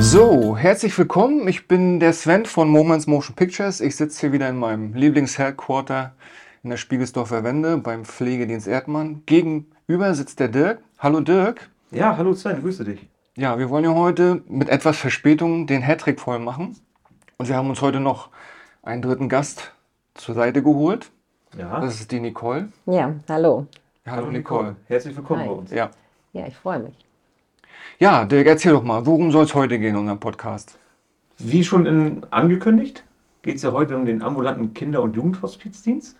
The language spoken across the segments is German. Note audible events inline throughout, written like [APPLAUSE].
So, herzlich willkommen. Ich bin der Sven von Moments Motion Pictures. Ich sitze hier wieder in meinem Lieblings-Headquarter in der Spiegelsdorfer Wende beim Pflegedienst Erdmann. Gegenüber sitzt der Dirk. Hallo Dirk. Ja, hallo Sven, grüße dich. Ja, wir wollen ja heute mit etwas Verspätung den Hattrick voll machen. Und wir haben uns heute noch einen dritten Gast zur Seite geholt. Ja. Das ist die Nicole. Ja, hallo. Hallo, Nicole. Herzlich willkommen Hi. bei uns. Ja. Ja, ich freue mich. Ja, Dirk, erzähl doch mal, worum soll es heute gehen in unserem Podcast? Wie schon in, angekündigt, geht es ja heute um den ambulanten Kinder- und Jugendhospizdienst.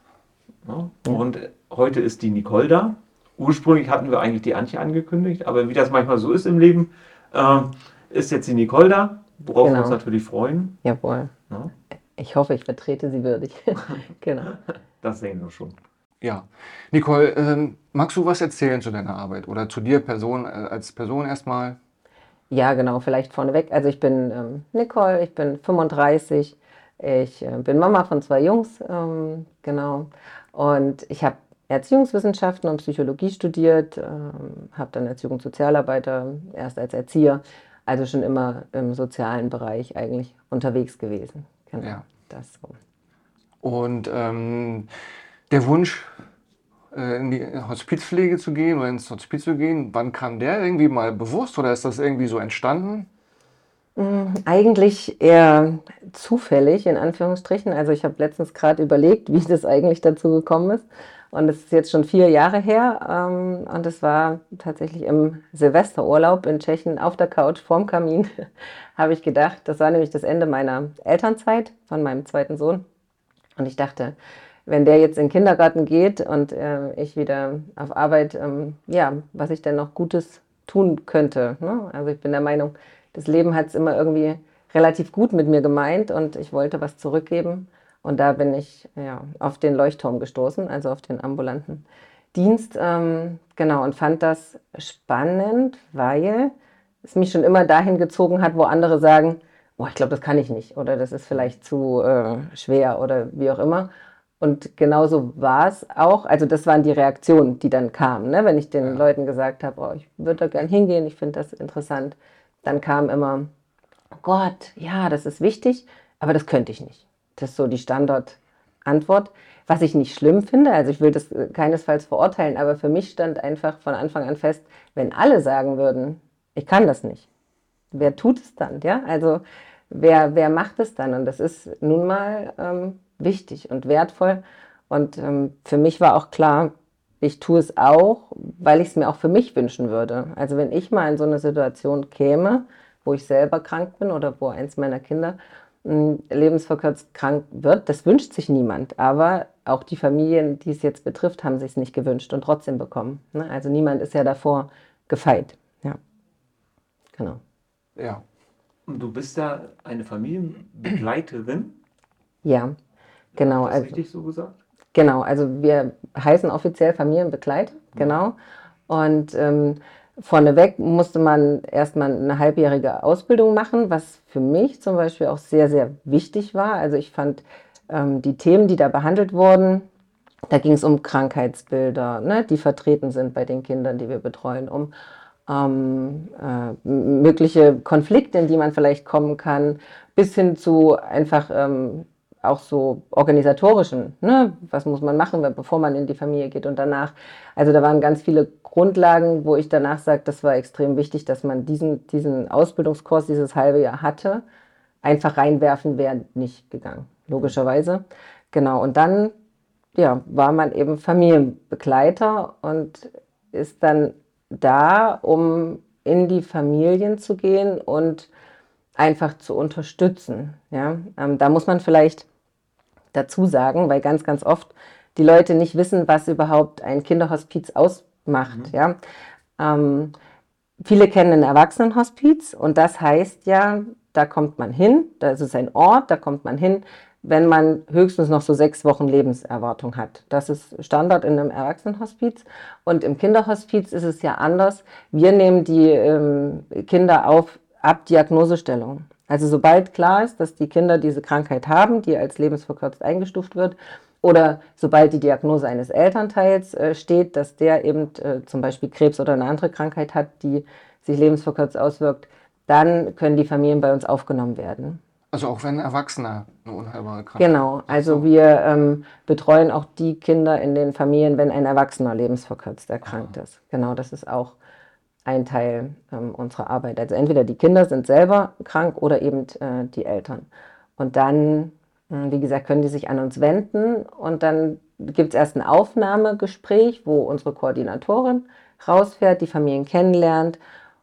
Ja. Und heute ist die Nicole da. Ursprünglich hatten wir eigentlich die Antje angekündigt, aber wie das manchmal so ist im Leben, äh, ist jetzt die Nicole da, worauf wir Genau. uns natürlich freuen. Jawohl. Ja. Ich hoffe, ich vertrete Sie würdig. [LAUGHS] genau. Das sehen wir schon. Ja. Nicole, ähm, magst du was erzählen zu deiner Arbeit oder zu dir Person, äh, als Person erstmal? Ja, genau, vielleicht vorneweg. Also ich bin ähm, Nicole, ich bin 35, ich äh, bin Mama von zwei Jungs, ähm, genau. Und ich habe Erziehungswissenschaften und Psychologie studiert, ähm, habe dann als Jugendsozialarbeiter, erst als Erzieher, also schon immer im sozialen Bereich eigentlich unterwegs gewesen. Genau, Ja. das so. Und ähm, der Wunsch, äh, in die Hospizpflege zu gehen oder ins Hospiz zu gehen, wann kam der irgendwie mal bewusst oder ist das irgendwie so entstanden? Eigentlich eher zufällig, in Anführungsstrichen. Also ich habe letztens gerade überlegt, wie das eigentlich dazu gekommen ist. Und es ist jetzt schon vier Jahre her. Ähm, und es war tatsächlich im Silvesterurlaub in Tschechien auf der Couch vorm Kamin, [LAUGHS] habe ich gedacht, das war nämlich das Ende meiner Elternzeit von meinem zweiten Sohn. Und ich dachte, wenn der jetzt in den Kindergarten geht und äh, ich wieder auf Arbeit, ähm, ja, was ich denn noch Gutes tun könnte. Ne? Also ich bin der Meinung, das Leben hat es immer irgendwie relativ gut mit mir gemeint und ich wollte was zurückgeben. Und da bin ich ja, auf den Leuchtturm gestoßen, also auf den ambulanten Dienst. Ähm, genau, und fand das spannend, weil es mich schon immer dahin gezogen hat, wo andere sagen, boah, ich glaube, das kann ich nicht oder das ist vielleicht zu äh, schwer oder wie auch immer. Und genauso war es auch. Also das waren die Reaktionen, die dann kamen. Ne? Wenn ich den Ja. Leuten gesagt habe, oh, ich würde da gern hingehen, ich finde das interessant, dann kam immer, oh Gott, ja, das ist wichtig, aber das könnte ich nicht. Das ist so die Standardantwort. Was ich nicht schlimm finde, also ich will das äh, keinesfalls verurteilen, aber für mich stand einfach von Anfang an fest, wenn alle sagen würden, ich kann das nicht, wer tut es dann? Ja, also wer, wer macht es dann? Und das ist nun mal ähm, wichtig und wertvoll. Und ähm, für mich war auch klar, ich tue es auch, weil ich es mir auch für mich wünschen würde. Also wenn ich mal in so eine Situation käme, wo ich selber krank bin oder wo eins meiner Kinder mh, lebensverkürzt krank wird, das wünscht sich niemand. Aber auch die Familien, die es jetzt betrifft, haben sich es nicht gewünscht und trotzdem bekommen. Ne? Also niemand ist ja davor gefeit. Ja, genau. Ja. Und du bist ja eine Familienbegleiterin. Ja, genau. Ist Also, richtig so gesagt? Genau, also wir heißen offiziell Familienbegleiter, genau. Und ähm, vorneweg musste man erstmal eine halbjährige Ausbildung machen, was für mich zum Beispiel auch sehr, sehr wichtig war. Also ich fand ähm, die Themen, die da behandelt wurden, da ging es um Krankheitsbilder, ne, die vertreten sind bei den Kindern, die wir betreuen, um ähm, äh, mögliche Konflikte, in die man vielleicht kommen kann, bis hin zu einfach ähm, auch so organisatorischen, ne? was muss man machen, bevor man in die Familie geht und danach. Also da waren ganz viele Grundlagen, wo ich danach sage, das war extrem wichtig, dass man diesen, diesen Ausbildungskurs dieses halbe Jahr hatte. Einfach reinwerfen wäre nicht gegangen, logischerweise. Genau, und dann ja, war man eben Familienbegleiter und ist dann da, um in die Familien zu gehen und einfach zu unterstützen. Ja? Ähm, da muss man vielleicht dazu sagen, weil ganz, ganz oft die Leute nicht wissen, was überhaupt ein Kinderhospiz ausmacht. Ja? Ähm, viele kennen ein Erwachsenenhospiz und das heißt ja, da kommt man hin, da ist es ein Ort, da kommt man hin, wenn man höchstens noch so sechs Wochen Lebenserwartung hat. Das ist Standard in einem Erwachsenenhospiz. Und im Kinderhospiz ist es ja anders. Wir nehmen die ähm, Kinder auf ab Diagnosestellung. Also sobald klar ist, dass die Kinder diese Krankheit haben, die als lebensverkürzt eingestuft wird, oder sobald die Diagnose eines Elternteils äh, steht, dass der eben äh, zum Beispiel Krebs oder eine andere Krankheit hat, die sich lebensverkürzt auswirkt, dann können die Familien bei uns aufgenommen werden. Also auch wenn Erwachsene eine unheilbare Krankheit Genau, also wir ähm, betreuen auch die Kinder in den Familien, wenn ein Erwachsener lebensverkürzt erkrankt ist. Genau, das ist auch ein Teil ähm, unserer Arbeit. Also entweder die Kinder sind selber krank oder eben äh, die Eltern. Und dann, äh, wie gesagt, können die sich an uns wenden und dann gibt es erst ein Aufnahmegespräch, wo unsere Koordinatorin rausfährt, die Familien kennenlernt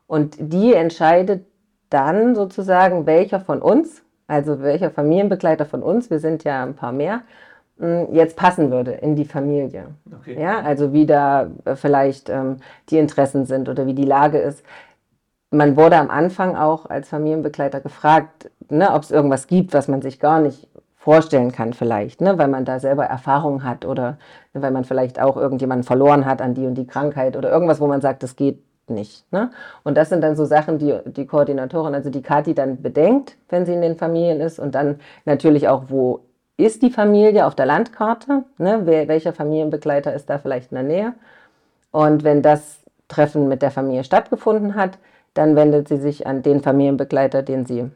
und die entscheidet dann sozusagen, welcher von uns, also welcher Familienbegleiter von uns, wir sind ja ein paar mehr, jetzt passen würde in die Familie. Okay. Ja, also wie da äh, vielleicht ähm, die Interessen sind oder wie die Lage ist. Man wurde am Anfang auch als Familienbegleiter gefragt, ne, ob es irgendwas gibt, was man sich gar nicht vorstellen kann vielleicht, ne, weil man da selber Erfahrung hat oder ne, weil man vielleicht auch irgendjemanden verloren hat an die und die Krankheit oder irgendwas, wo man sagt, das geht nicht. Ne? Und das sind dann so Sachen, die die Koordinatorin, also die Kati dann bedenkt, wenn sie in den Familien ist und dann natürlich auch, wo ist die Familie auf der Landkarte, ne? Wer, welcher Familienbegleiter ist da vielleicht in der Nähe. Und wenn das Treffen mit der Familie stattgefunden hat, dann wendet sie sich an den Familienbegleiter, den sie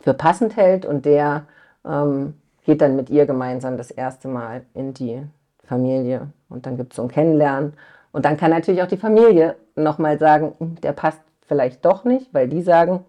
für passend hält und der ähm, geht dann mit ihr gemeinsam das erste Mal in die Familie. Und dann gibt es so ein Kennenlernen. Und dann kann natürlich auch die Familie nochmal sagen, hm, der passt vielleicht doch nicht, weil die sagen,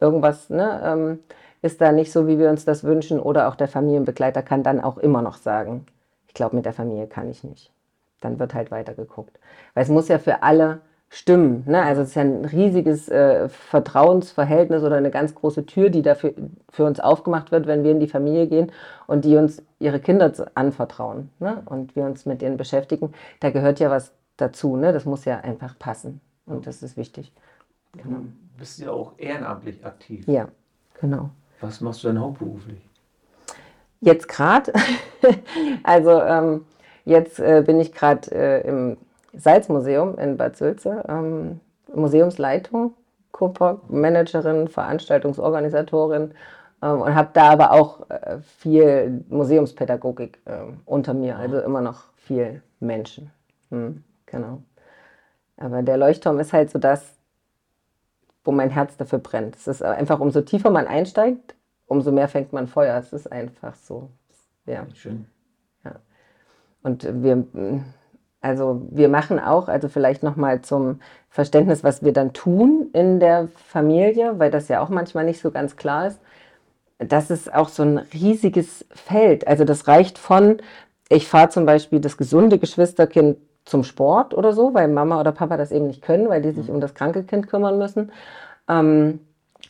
irgendwas, ne, ähm, ist da nicht so, wie wir uns das wünschen. Oder auch der Familienbegleiter kann dann auch immer noch sagen, ich glaube, mit der Familie kann ich nicht. Dann wird halt weiter geguckt. Weil es muss ja für alle stimmen. Ne? Also es ist ja ein riesiges äh, Vertrauensverhältnis oder eine ganz große Tür, die dafür für uns aufgemacht wird, wenn wir in die Familie gehen und die uns ihre Kinder anvertrauen ne? und wir uns mit denen beschäftigen. Da gehört ja was dazu. Ne? Das muss ja einfach passen und das ist wichtig. Genau. Du bist ja auch ehrenamtlich aktiv. Ja, genau. Was machst du denn hauptberuflich? Jetzt gerade. [LAUGHS] also ähm, jetzt äh, bin ich gerade äh, im Salzmuseum in Bad Sülze, ähm, Museumsleitung, Managerin, Veranstaltungsorganisatorin ähm, und habe da aber auch äh, viel Museumspädagogik ähm, unter mir, also immer noch viel Menschen. Hm, genau. Aber der Leuchtturm ist halt so das, wo mein Herz dafür brennt. Es ist einfach, umso tiefer man einsteigt, umso mehr fängt man Feuer. Es ist einfach so. Ja. Schön. Ja. Und wir, also wir machen auch, also vielleicht nochmal zum Verständnis, was wir dann tun in der Familie, weil das ja auch manchmal nicht so ganz klar ist. Das ist auch so ein riesiges Feld. Also das reicht von, ich fahre zum Beispiel das gesunde Geschwisterkind zum Sport oder so, weil Mama oder Papa das eben nicht können, weil die sich mhm. um das kranke Kind kümmern müssen. Ähm,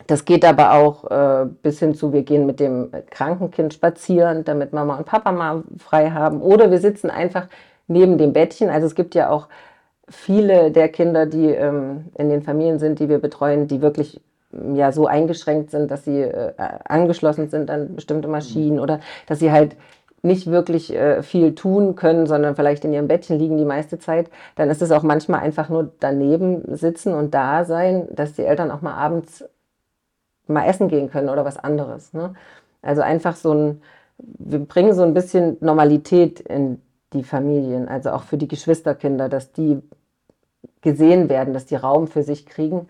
das geht aber auch äh, bis hin zu, wir gehen mit dem kranken Kind spazieren, damit Mama und Papa mal frei haben. Oder wir sitzen einfach neben dem Bettchen. Also es gibt ja auch viele der Kinder, die ähm, in den Familien sind, die wir betreuen, die wirklich ja so eingeschränkt sind, dass sie äh, angeschlossen sind an bestimmte Maschinen mhm. oder dass sie halt nicht wirklich äh, viel tun können, sondern vielleicht in ihrem Bettchen liegen die meiste Zeit, dann ist es auch manchmal einfach nur daneben sitzen und da sein, dass die Eltern auch mal abends mal essen gehen können oder was anderes. Ne? Also einfach so ein, wir bringen so ein bisschen Normalität in die Familien, also auch für die Geschwisterkinder, dass die gesehen werden, dass die Raum für sich kriegen.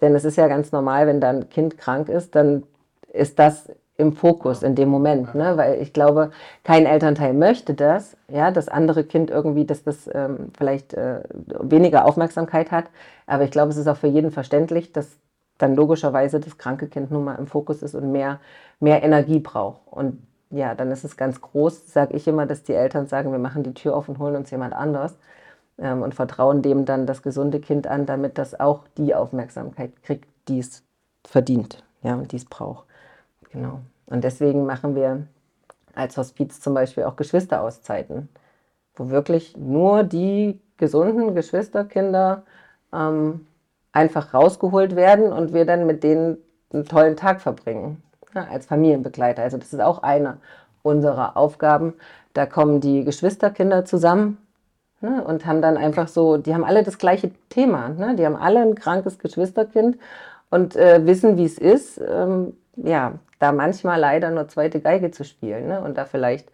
Denn es ist ja ganz normal, wenn da ein Kind krank ist, dann ist das im Fokus in dem Moment, ne? weil ich glaube, kein Elternteil möchte das, ja, das andere Kind irgendwie, dass das ähm, vielleicht äh, weniger Aufmerksamkeit hat, aber ich glaube, es ist auch für jeden verständlich, dass dann logischerweise das kranke Kind nun mal im Fokus ist und mehr, mehr Energie braucht. Und ja, dann ist es ganz groß, sage ich immer, dass die Eltern sagen, wir machen die Tür auf und holen uns jemand anders ähm, und vertrauen dem dann das gesunde Kind an, damit das auch die Aufmerksamkeit kriegt, die es verdient ja, und die es braucht. Genau. Und deswegen machen wir als Hospiz zum Beispiel auch Geschwisterauszeiten, wo wirklich nur die gesunden Geschwisterkinder ähm, einfach rausgeholt werden und wir dann mit denen einen tollen Tag verbringen, ja, als Familienbegleiter. Also das ist auch eine unserer Aufgaben. Da kommen die Geschwisterkinder zusammen ne, und haben dann einfach so, die haben alle das gleiche Thema. Ne? Die haben alle ein krankes Geschwisterkind und äh, wissen, wie es ist. Ähm, ja, da manchmal leider nur zweite Geige zu spielen ne? und da vielleicht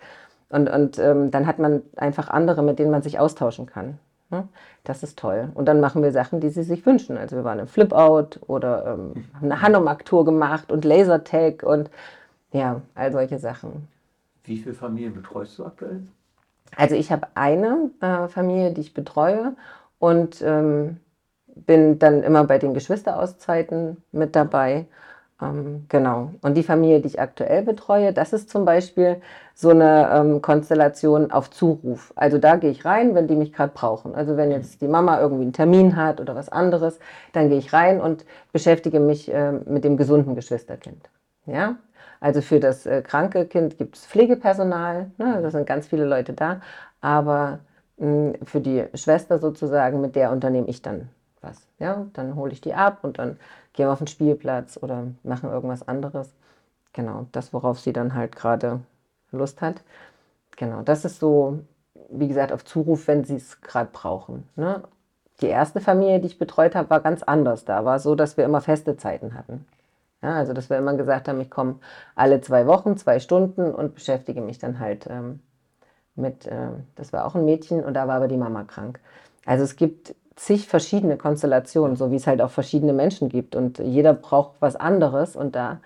Und, und ähm, dann hat man einfach andere, mit denen man sich austauschen kann. Ne? Das ist toll. Und dann machen wir Sachen, die sie sich wünschen. Also wir waren im Flip-Out oder ähm, haben eine Hanomag-Tour gemacht und Lasertag und ja, all solche Sachen. Wie viele Familien betreust du aktuell? Also ich habe eine äh, Familie, die ich betreue und ähm, bin dann immer bei den Geschwisterauszeiten mit dabei. Ähm, genau. Und die Familie, die ich aktuell betreue, das ist zum Beispiel so eine ähm, Konstellation auf Zuruf. Also da gehe ich rein, wenn die mich gerade brauchen. Also wenn jetzt die Mama irgendwie einen Termin hat oder was anderes, dann gehe ich rein und beschäftige mich äh, mit dem gesunden Geschwisterkind. Ja, also für das äh, kranke Kind gibt es Pflegepersonal, ne? da sind ganz viele Leute da, aber mh, für die Schwester sozusagen, mit der unternehme ich dann was. Ja, dann hole ich die ab und dann gehen auf den Spielplatz oder machen irgendwas anderes. Genau, das, worauf sie dann halt gerade Lust hat. Genau, das ist so, wie gesagt, auf Zuruf, wenn sie es gerade brauchen. Ne? Die erste Familie, die ich betreut habe, war ganz anders. Da war so, dass wir immer feste Zeiten hatten. Ja, also, dass wir immer gesagt haben, ich komme alle zwei Wochen, zwei Stunden und beschäftige mich dann halt ähm, mit, äh, das war auch ein Mädchen und da war aber die Mama krank. Also es gibt zig verschiedene Konstellationen, so wie es halt auch verschiedene Menschen gibt. Und jeder braucht was anderes und da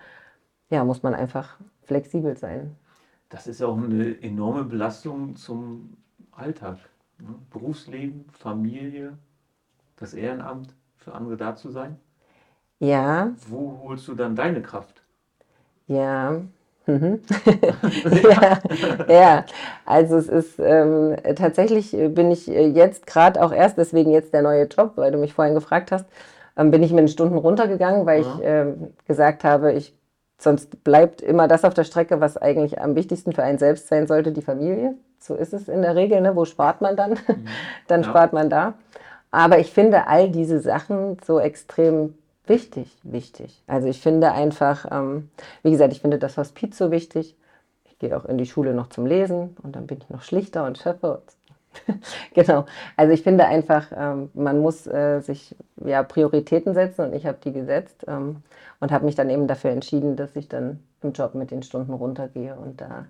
ja, muss man einfach flexibel sein. Das ist auch eine enorme Belastung zum Alltag. Ne? Berufsleben, Familie, das Ehrenamt, für andere da zu sein. Ja. Wo holst du dann deine Kraft? Ja, Mhm. [LAUGHS] [LAUGHS] ja, ja, also es ist ähm, tatsächlich bin ich äh, jetzt gerade auch erst, deswegen jetzt der neue Job, weil du mich vorhin gefragt hast, ähm, bin ich mit den Stunden runtergegangen, weil ja. ich ähm, gesagt habe, ich sonst bleibt immer das auf der Strecke, was eigentlich am wichtigsten für einen selbst sein sollte, die Familie. So ist es in der Regel, ne? wo spart man dann? Mhm. [LAUGHS] dann ja. spart man da. Aber ich finde all diese Sachen so extrem wichtig, wichtig. Also ich finde einfach, ähm, wie gesagt, ich finde das Hospiz so wichtig. Ich gehe auch in die Schule noch zum Lesen und dann bin ich noch schlichter und schöpfe. [LAUGHS] genau. Also ich finde einfach, ähm, man muss äh, sich ja Prioritäten setzen und ich habe die gesetzt ähm, und habe mich dann eben dafür entschieden, dass ich dann im Job mit den Stunden runtergehe und da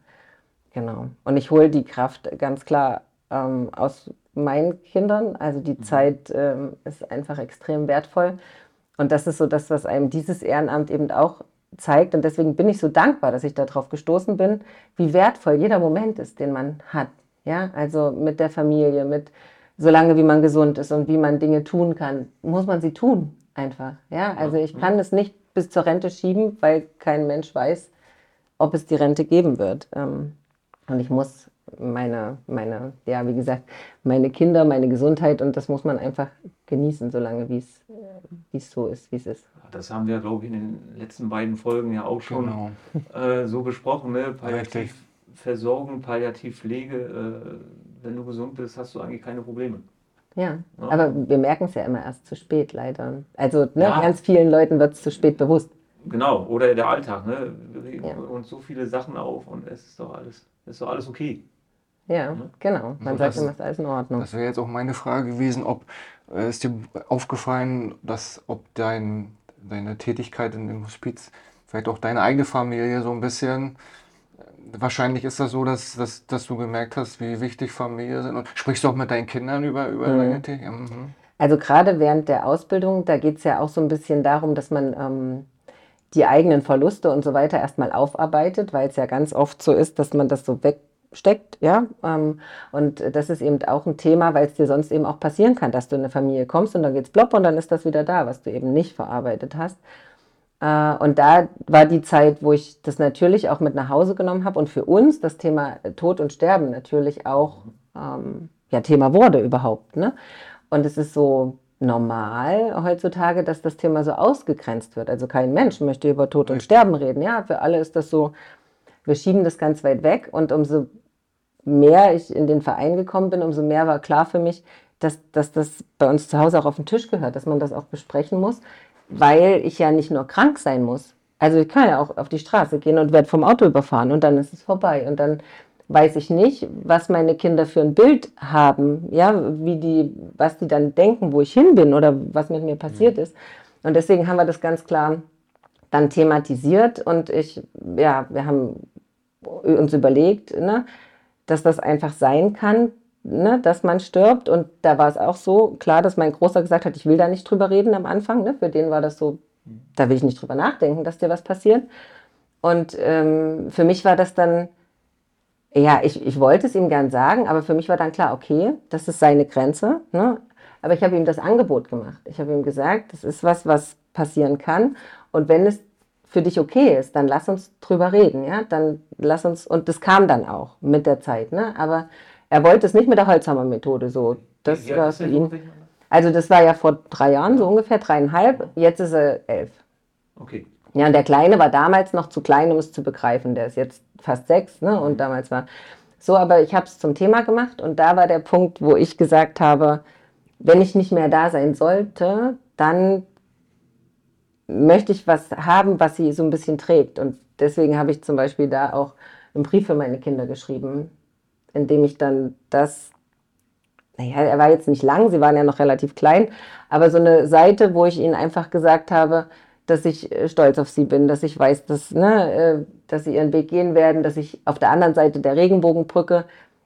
genau. Und ich hole die Kraft ganz klar ähm, aus meinen Kindern. Also die mhm. Zeit ähm, ist einfach extrem wertvoll und das ist so das, was einem dieses Ehrenamt eben auch zeigt. Und deswegen bin ich so dankbar, dass ich darauf gestoßen bin, wie wertvoll jeder Moment ist, den man hat. Ja, also mit der Familie, mit solange wie man gesund ist und wie man Dinge tun kann, muss man sie tun einfach. Ja, also ich kann es nicht bis zur Rente schieben, weil kein Mensch weiß, ob es die Rente geben wird. Ähm, und ich muss meine, meine, ja, wie gesagt, meine Kinder, meine Gesundheit und das muss man einfach genießen, solange wie es, wie es so ist, wie es ist. Das haben wir, glaube ich, in den letzten beiden Folgen ja auch schon genau. äh, so besprochen. Ne? Palliativversorgung, Palliativpflege, äh, wenn du gesund bist, hast du eigentlich keine Probleme. Ja, ja. aber wir merken es ja immer erst zu spät, leider. Also ne, ja. ganz vielen Leuten wird es zu spät bewusst. Genau, oder der Alltag. Ne? Wir regen ja. uns so viele Sachen auf und es ist doch alles, ist doch alles okay. Ja, genau. Man sagt immer, es ist alles in Ordnung. Das wäre jetzt auch meine Frage gewesen, ob ist dir aufgefallen, dass ob dein, deine Tätigkeit in dem Hospiz vielleicht auch deine eigene Familie so ein bisschen äh, Wahrscheinlich ist das so, dass, dass, dass du gemerkt hast, wie wichtig Familie sind. Und sprichst du auch mit deinen Kindern über, über mhm. deine Tätigkeit? Mhm. Also gerade während der Ausbildung, da geht es ja auch so ein bisschen darum, dass man ähm, die eigenen Verluste und so weiter erstmal aufarbeitet, weil es ja ganz oft so ist, dass man das so weg steckt, ja. Ähm, und das ist eben auch ein Thema, weil es dir sonst eben auch passieren kann, dass du in eine Familie kommst und dann geht's plopp und dann ist das wieder da, was du eben nicht verarbeitet hast. Äh, und da war die Zeit, wo ich das natürlich auch mit nach Hause genommen habe und für uns das Thema Tod und Sterben natürlich auch ähm, ja, Thema wurde überhaupt. Ne? Und es ist so normal heutzutage, dass das Thema so ausgegrenzt wird. Also kein Mensch möchte über Tod und Sterben reden. Ja, für alle ist das so, wir schieben das ganz weit weg und umso mehr ich in den Verein gekommen bin, umso mehr war klar für mich, dass, dass das bei uns zu Hause auch auf den Tisch gehört, dass man das auch besprechen muss, weil ich ja nicht nur krank sein muss. Also ich kann ja auch auf die Straße gehen und werde vom Auto überfahren und dann ist es vorbei. Und dann weiß ich nicht, was meine Kinder für ein Bild haben, ja, wie die, was die dann denken, wo ich hin bin oder was mit mir passiert mhm. ist. Und deswegen haben wir das ganz klar dann thematisiert und ich, ja, wir haben uns überlegt, ne, dass das einfach sein kann, ne, dass man stirbt. Und da war es auch so klar, dass mein Großer gesagt hat, ich will da nicht drüber reden am Anfang. Ne? Für den war das so, da will ich nicht drüber nachdenken, dass dir was passiert. Und ähm, für mich war das dann, ja, ich, ich wollte es ihm gern sagen, aber für mich war dann klar, okay, das ist seine Grenze. Ne? Aber ich habe ihm das Angebot gemacht. Ich habe ihm gesagt, das ist was, was passieren kann. Und wenn es für dich okay ist, dann lass uns drüber reden, ja, dann lass uns, und das kam dann auch mit der Zeit, ne, aber er wollte es nicht mit der Holzhammer-Methode so, das Wie war für ihn, also das war ja vor drei Jahren, so ungefähr, dreieinhalb, jetzt ist er elf. Okay. Ja, und der Kleine war damals noch zu klein, um es zu begreifen, der ist jetzt fast sechs, ne, und damals war so, aber ich habe es zum Thema gemacht und da war der Punkt, wo ich gesagt habe, wenn ich nicht mehr da sein sollte, dann möchte ich was haben, was sie so ein bisschen trägt. Und deswegen habe ich zum Beispiel da auch einen Brief für meine Kinder geschrieben, in dem ich dann das, naja, er war jetzt nicht lang, sie waren ja noch relativ klein, aber so eine Seite, wo ich ihnen einfach gesagt habe, dass ich äh, stolz auf sie bin, dass ich weiß, dass, ne, äh, dass sie ihren Weg gehen werden, dass ich auf der anderen Seite der Regenbogenbrücke,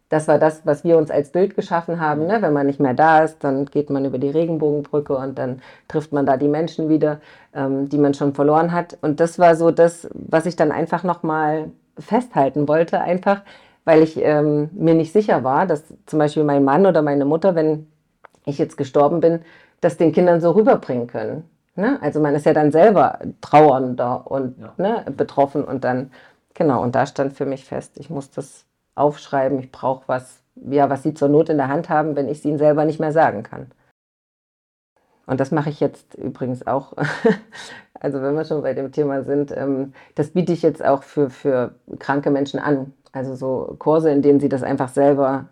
das war das, was wir uns als Bild geschaffen haben. Ne? Wenn man nicht mehr da ist, dann geht man über die Regenbogenbrücke und dann trifft man da die Menschen wieder, ähm, die man schon verloren hat. Und das war so das, was ich dann einfach nochmal festhalten wollte, einfach weil ich ähm, mir nicht sicher war, dass zum Beispiel mein Mann oder meine Mutter, wenn ich jetzt gestorben bin, das den Kindern so rüberbringen können. Ne? Also man ist ja dann selber trauernder und Ja. ne, betroffen und dann, genau, und da stand für mich fest, ich muss das aufschreiben, ich brauche was, ja, was sie zur Not in der Hand haben, wenn ich es ihnen selber nicht mehr sagen kann. Und das mache ich jetzt übrigens auch. [LAUGHS] Also wenn wir schon bei dem Thema sind, ähm, das biete ich jetzt auch für, für kranke Menschen an. Also so Kurse, in denen sie das einfach selber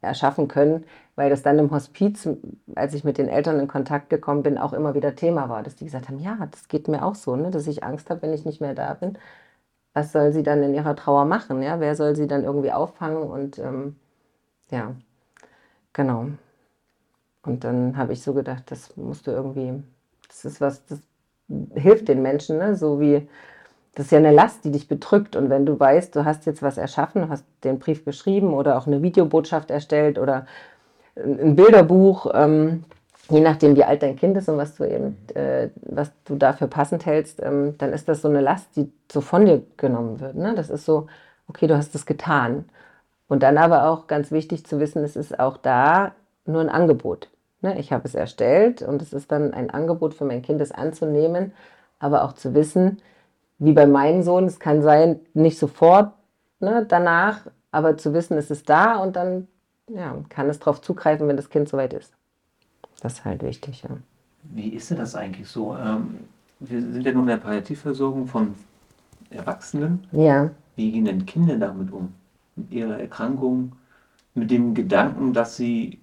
erschaffen können, weil das dann im Hospiz, als ich mit den Eltern in Kontakt gekommen bin, auch immer wieder Thema war, dass die gesagt haben, ja, das geht mir auch so, ne, dass ich Angst habe, wenn ich nicht mehr da bin. Was soll sie dann in ihrer Trauer machen? Ja? Wer soll sie dann irgendwie auffangen? Und ähm, ja, genau. Und dann habe ich so gedacht, das musst du irgendwie, das ist was, das hilft den Menschen, ne? so wie, das ist ja eine Last, die dich bedrückt. Und wenn du weißt, du hast jetzt was erschaffen, hast den Brief geschrieben oder auch eine Videobotschaft erstellt oder ein Bilderbuch, ähm, je nachdem, wie alt dein Kind ist und was du eben, äh, was du dafür passend hältst, ähm, dann ist das so eine Last, die so von dir genommen wird. Ne? Das ist so, okay, du hast es getan. Und dann aber auch ganz wichtig zu wissen, es ist auch da nur ein Angebot. Ne? Ich habe es erstellt und es ist dann ein Angebot für mein Kind, es anzunehmen, aber auch zu wissen, wie bei meinem Sohn, es kann sein, nicht sofort ne, danach, aber zu wissen, es ist da und dann ja, kann es darauf zugreifen, wenn das Kind soweit ist. Das ist halt wichtig, ja. Wie ist denn das eigentlich so? Ähm, wir sind ja nun in der Palliativversorgung von Erwachsenen. Ja, Wie gehen denn Kinder damit um? Mit ihrer Erkrankung, mit dem Gedanken, dass sie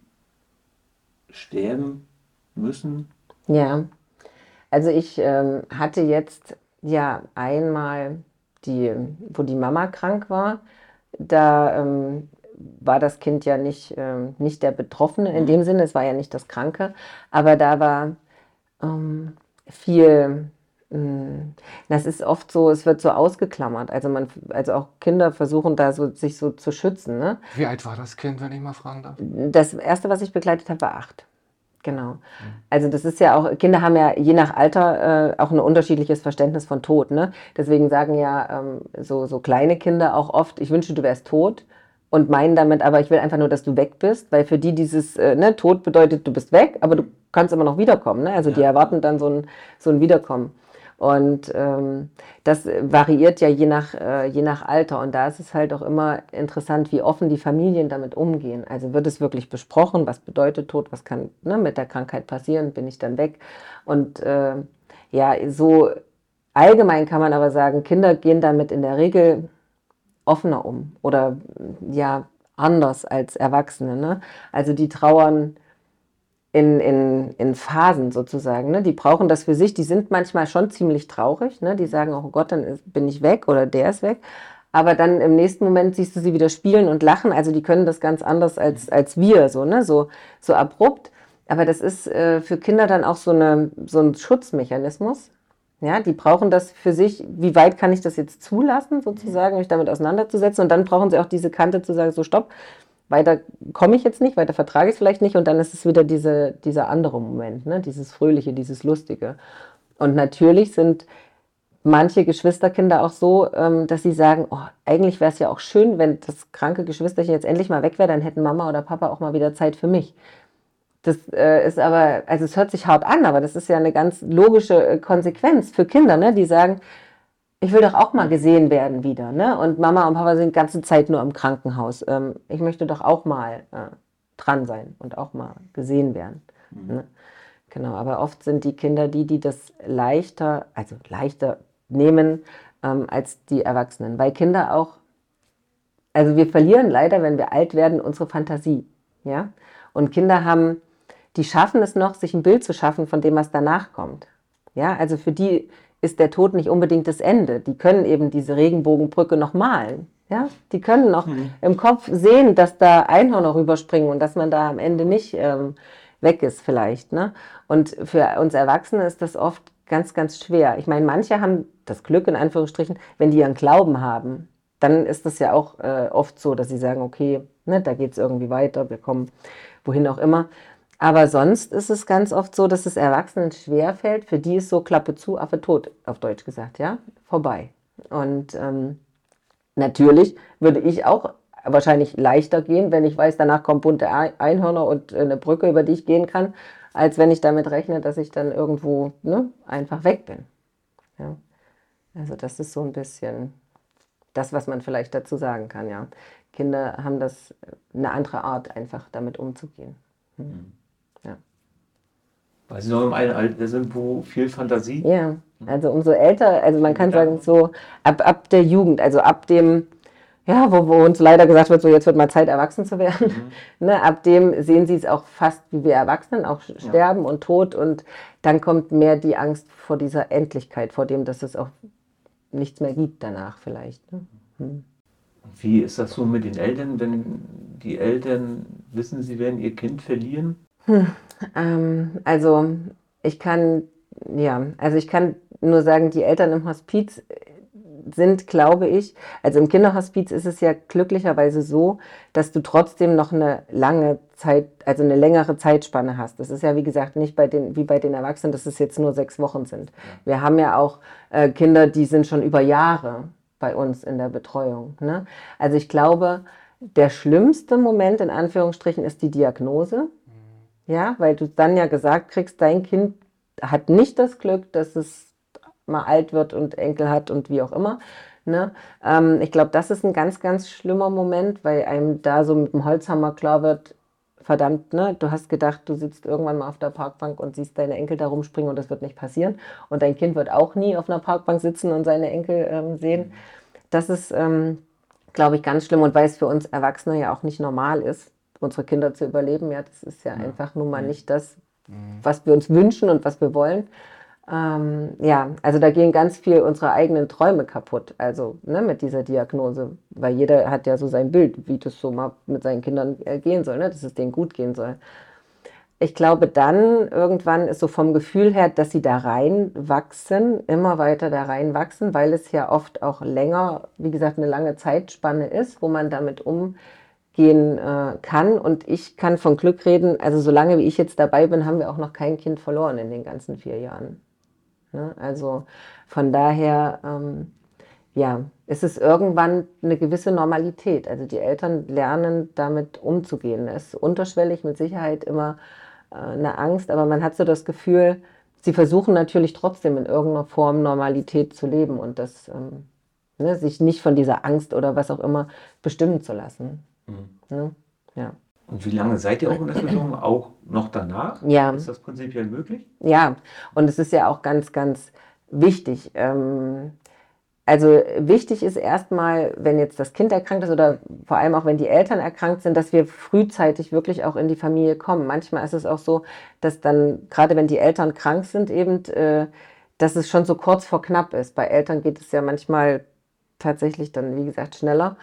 sterben müssen? ja. Also ich ähm, hatte jetzt ja einmal die, wo die Mama krank war, da ähm, war das Kind ja nicht, ähm, nicht der Betroffene in dem Sinne, es war ja nicht das Kranke, aber da war ähm, viel, mh, das ist oft so, es wird so ausgeklammert, also man, also auch Kinder versuchen da so, sich so zu schützen, ne? Wie alt war das Kind, wenn ich mal fragen darf? Das erste, was ich begleitet habe, war acht. Genau. Also das ist ja auch, Kinder haben ja je nach Alter äh, auch ein unterschiedliches Verständnis von Tod. Ne? Deswegen sagen ja ähm, so, so kleine Kinder auch oft, ich wünsche, du wärst tot und meinen damit, aber ich will einfach nur, dass du weg bist, weil für die dieses äh, ne, Tod bedeutet, du bist weg, aber du kannst immer noch wiederkommen. Ne? Also die Ja. erwarten dann so ein, so ein Wiederkommen. Und ähm, das variiert ja je nach, äh, je nach Alter. Und da ist es halt auch immer interessant, wie offen die Familien damit umgehen. Also wird es wirklich besprochen, was bedeutet Tod, was kann ne, mit der Krankheit passieren, bin ich dann weg. Und äh, ja, so allgemein kann man aber sagen, Kinder gehen damit in der Regel offener um oder ja anders als Erwachsene. Ne? Also die trauern in, in, in Phasen sozusagen. Ne? Die brauchen das für sich. Die sind manchmal schon ziemlich traurig. Ne? Die sagen, oh Gott, dann ist, bin ich weg oder der ist weg. Aber dann im nächsten Moment siehst du sie wieder spielen und lachen. Also die können das ganz anders als, als wir, so, ne? so, so abrupt. Aber das ist äh, für Kinder dann auch so, eine, so ein Schutzmechanismus, Ja, die brauchen das für sich, wie weit kann ich das jetzt zulassen, sozusagen, mich damit auseinanderzusetzen. Und dann brauchen sie auch diese Kante zu sagen, so stopp, weiter komme ich jetzt nicht, weiter vertrage ich es vielleicht nicht. Und dann ist es wieder diese, dieser andere Moment, ne? dieses Fröhliche, dieses Lustige. Und natürlich sind manche Geschwisterkinder auch so, ähm, dass sie sagen, oh, eigentlich wäre es ja auch schön, wenn das kranke Geschwisterchen jetzt endlich mal weg wäre, dann hätten Mama oder Papa auch mal wieder Zeit für mich. Das äh, ist aber, also es hört sich hart an, aber das ist ja eine ganz logische äh, Konsequenz für Kinder, ne? die sagen, ich will doch auch mal gesehen werden wieder. Ne? Und Mama und Papa sind die ganze Zeit nur im Krankenhaus. Ähm, ich möchte doch auch mal äh, dran sein und auch mal gesehen werden. Mhm. Ne? Genau, aber oft sind die Kinder die, die das leichter, also leichter nehmen ähm, als die Erwachsenen, weil Kinder auch, also wir verlieren leider, wenn wir alt werden, unsere Fantasie. Ja? Und Kinder haben die schaffen es noch, sich ein Bild zu schaffen von dem, was danach kommt. Ja, also für die ist der Tod nicht unbedingt das Ende. Die können eben diese Regenbogenbrücke noch malen. Ja, die können noch mhm. im Kopf sehen, dass da Einhörner rüberspringen und dass man da am Ende nicht ähm, weg ist vielleicht. Ne? Und für uns Erwachsene ist das oft ganz, ganz schwer. Ich meine, manche haben das Glück, in Anführungsstrichen, wenn die ihren Glauben haben, dann ist das ja auch äh, oft so, dass sie sagen, okay, ne, da geht es irgendwie weiter, wir kommen wohin auch immer. Aber sonst ist es ganz oft so, dass es Erwachsenen schwerfällt. Für die ist so Klappe zu, Affe tot, auf Deutsch gesagt, ja, vorbei. Und ähm, natürlich würde ich auch wahrscheinlich leichter gehen, wenn ich weiß, danach kommen bunte Einhörner und eine Brücke, über die ich gehen kann, als wenn ich damit rechne, dass ich dann irgendwo ne, einfach weg bin. Ja. Also das ist so ein bisschen das, was man vielleicht dazu sagen kann, ja. Kinder haben das eine andere Art, einfach damit umzugehen. Mhm. Weil sie noch im einen Alter sind, wo viel Fantasie. Ja, also umso älter, also man kann ja. sagen, so ab, ab der Jugend, also ab dem, ja, wo, wo uns leider gesagt wird, so jetzt wird mal Zeit, erwachsen zu werden. Mhm. [LAUGHS] ne, ab dem sehen sie es auch fast wie wir Erwachsenen, auch sterben ja. und Tod. Und dann kommt mehr die Angst vor dieser Endlichkeit, vor dem, dass es auch nichts mehr gibt danach vielleicht. Ne? Mhm. Wie ist das so mit den Eltern, wenn die Eltern wissen, sie werden ihr Kind verlieren? Hm, ähm, also ich kann, ja, also ich kann nur sagen, die Eltern im Hospiz sind, glaube ich, also im Kinderhospiz ist es ja glücklicherweise so, dass du trotzdem noch eine lange Zeit, also eine längere Zeitspanne hast. Das ist ja, wie gesagt, nicht bei den, wie bei den Erwachsenen, dass es jetzt nur sechs Wochen sind. Wir haben ja auch äh, Kinder, die sind schon über Jahre bei uns in der Betreuung. Ne? Also ich glaube, der schlimmste Moment in Anführungsstrichen ist die Diagnose. Ja, weil du dann ja gesagt kriegst, dein Kind hat nicht das Glück, dass es mal alt wird und Enkel hat und wie auch immer. Ne? Ähm, ich glaube, das ist ein ganz, ganz schlimmer Moment, weil einem da so mit dem Holzhammer klar wird, verdammt, ne, du hast gedacht, du sitzt irgendwann mal auf der Parkbank und siehst deine Enkel da rumspringen und das wird nicht passieren. Und dein Kind wird auch nie auf einer Parkbank sitzen und seine Enkel ähm, sehen. Das ist, ähm, glaube ich, ganz schlimm und weil es für uns Erwachsene ja auch nicht normal ist, unsere Kinder zu überleben. Ja, das ist ja, ja. einfach nun mal mhm. nicht das, mhm. was wir uns wünschen und was wir wollen. Ähm, ja, also da gehen ganz viel unsere eigenen Träume kaputt, also ne, mit dieser Diagnose, weil jeder hat ja so sein Bild, wie das so mal mit seinen Kindern äh, gehen soll, ne, dass es denen gut gehen soll. Ich glaube, dann irgendwann ist so vom Gefühl her, dass sie da reinwachsen, immer weiter da reinwachsen, weil es ja oft auch länger, wie gesagt, eine lange Zeitspanne ist, wo man damit umgeht gehen äh, kann. Und ich kann von Glück reden, also solange wie ich jetzt dabei bin, haben wir auch noch kein Kind verloren in den ganzen vier Jahren. Ne? Also von daher, ähm, ja, es ist irgendwann eine gewisse Normalität. Also die Eltern lernen damit umzugehen. Es ist unterschwellig mit Sicherheit immer äh, eine Angst, aber man hat so das Gefühl, sie versuchen natürlich trotzdem in irgendeiner Form Normalität zu leben und das ähm, ne, sich nicht von dieser Angst oder was auch immer bestimmen zu lassen. Mhm. Ja. Und wie lange seid ihr auch in der Betreuung? [CLEARS THROAT] Auch noch danach? Ja. Ist das prinzipiell möglich? Ja, und es ist ja auch ganz, ganz wichtig. Ähm, also wichtig ist erstmal, wenn jetzt das Kind erkrankt ist oder vor allem auch wenn die Eltern erkrankt sind, dass wir frühzeitig wirklich auch in die Familie kommen. Manchmal ist es auch so, dass dann, gerade wenn die Eltern krank sind, eben, äh, dass es schon so kurz vor knapp ist. Bei Eltern geht es ja manchmal tatsächlich dann, wie gesagt, schneller.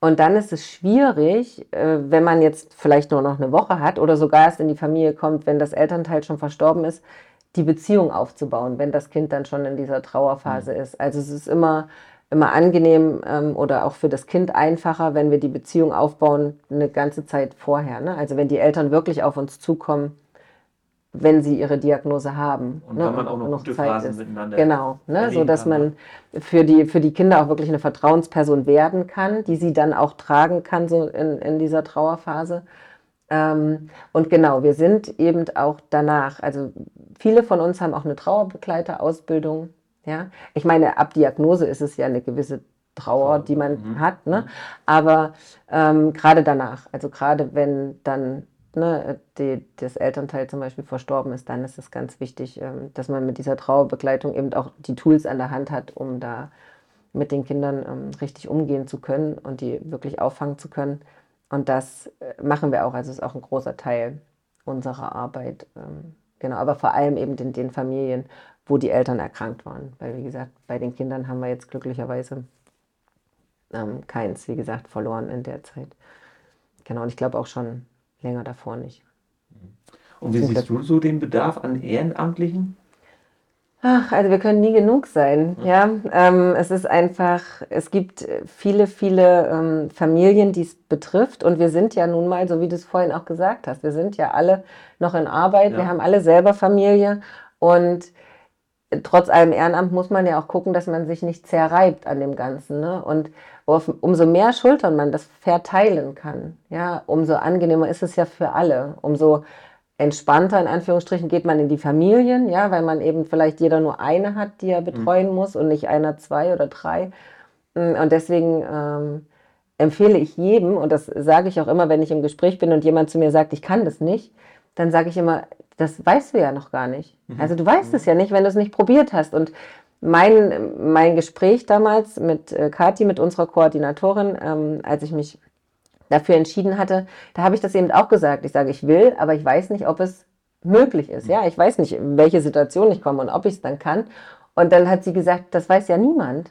Und dann ist es schwierig, äh, wenn man jetzt vielleicht nur noch eine Woche hat oder sogar erst in die Familie kommt, wenn das Elternteil schon verstorben ist, die Beziehung aufzubauen, wenn das Kind dann schon in dieser Trauerphase mhm. ist. Also es ist immer, immer angenehm ähm, oder auch für das Kind einfacher, wenn wir die Beziehung aufbauen eine ganze Zeit vorher. Ne? Also wenn die Eltern wirklich auf uns zukommen, wenn sie ihre Diagnose haben. Und ne? wenn man auch noch, noch gute Zeit Phasen ist. miteinander Genau, ne? so dass man für die, für die Kinder auch wirklich eine Vertrauensperson werden kann, die sie dann auch tragen kann so in, in dieser Trauerphase. Ähm, und genau, wir sind eben auch danach, also viele von uns haben auch eine Trauerbegleiterausbildung. Ja? Ich meine, ab Diagnose ist es ja eine gewisse Trauer, die man mhm. hat, ne? Mhm. aber ähm, gerade danach, also gerade wenn dann ne, die, das Elternteil zum Beispiel verstorben ist, dann ist es ganz wichtig, ähm, dass man mit dieser Trauerbegleitung eben auch die Tools an der Hand hat, um da mit den Kindern ähm, richtig umgehen zu können und die wirklich auffangen zu können. Und das äh, machen wir auch, also ist auch ein großer Teil unserer Arbeit. Ähm, genau, aber vor allem eben in den Familien, wo die Eltern erkrankt waren. Weil, wie gesagt, bei den Kindern haben wir jetzt glücklicherweise keins, wie gesagt, verloren in der Zeit. Genau, und ich glaube auch schon länger davor nicht. Und wie siehst du so den Bedarf an Ehrenamtlichen? Ach, also wir können nie genug sein. Ja, ähm, es ist einfach, es gibt viele, viele ähm, Familien, die es betrifft. Und wir sind ja nun mal, so wie du es vorhin auch gesagt hast, wir sind ja alle noch in Arbeit. Ja. Wir haben alle selber Familie. Und trotz allem Ehrenamt muss man ja auch gucken, dass man sich nicht zerreibt an dem Ganzen. Ne? Und umso mehr Schultern man das verteilen kann, ja, umso angenehmer ist es ja für alle. Umso entspannter, in Anführungsstrichen, geht man in die Familien, ja, weil man eben vielleicht jeder nur eine hat, die er betreuen mhm. muss und nicht einer zwei oder drei. Mm, und deswegen ähm, empfehle ich jedem, und das sage ich auch immer, wenn ich im Gespräch bin und jemand zu mir sagt, ich kann das nicht, dann sage ich immer, das weißt du ja noch gar nicht. Mhm. Also du weißt mhm. es ja nicht, wenn du es nicht probiert hast. Und mein, mein Gespräch damals mit äh, Kathi, mit unserer Koordinatorin, ähm, als ich mich dafür entschieden hatte, da habe ich das eben auch gesagt. Ich sage, ich will, aber ich weiß nicht, ob es möglich ist. Ja, ich weiß nicht, in welche Situation ich komme und ob ich es dann kann. Und dann hat sie gesagt, das weiß ja niemand.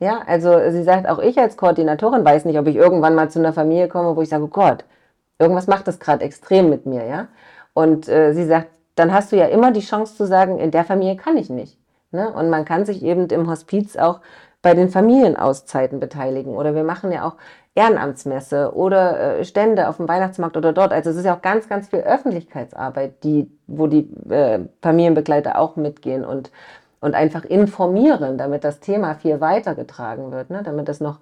Ja, also sie sagt, auch ich als Koordinatorin weiß nicht, ob ich irgendwann mal zu einer Familie komme, wo ich sage, oh Gott, irgendwas macht das gerade extrem mit mir, ja. Und äh, sie sagt, dann hast du ja immer die Chance zu sagen, in der Familie kann ich nicht. Ne? Und man kann sich eben im Hospiz auch bei den Familienauszeiten beteiligen. Oder wir machen ja auch Ehrenamtsmesse oder äh, Stände auf dem Weihnachtsmarkt oder dort. Also es ist ja auch ganz, ganz viel Öffentlichkeitsarbeit, die, wo die äh, Familienbegleiter auch mitgehen und, und einfach informieren, damit das Thema viel weitergetragen wird, ne? damit es noch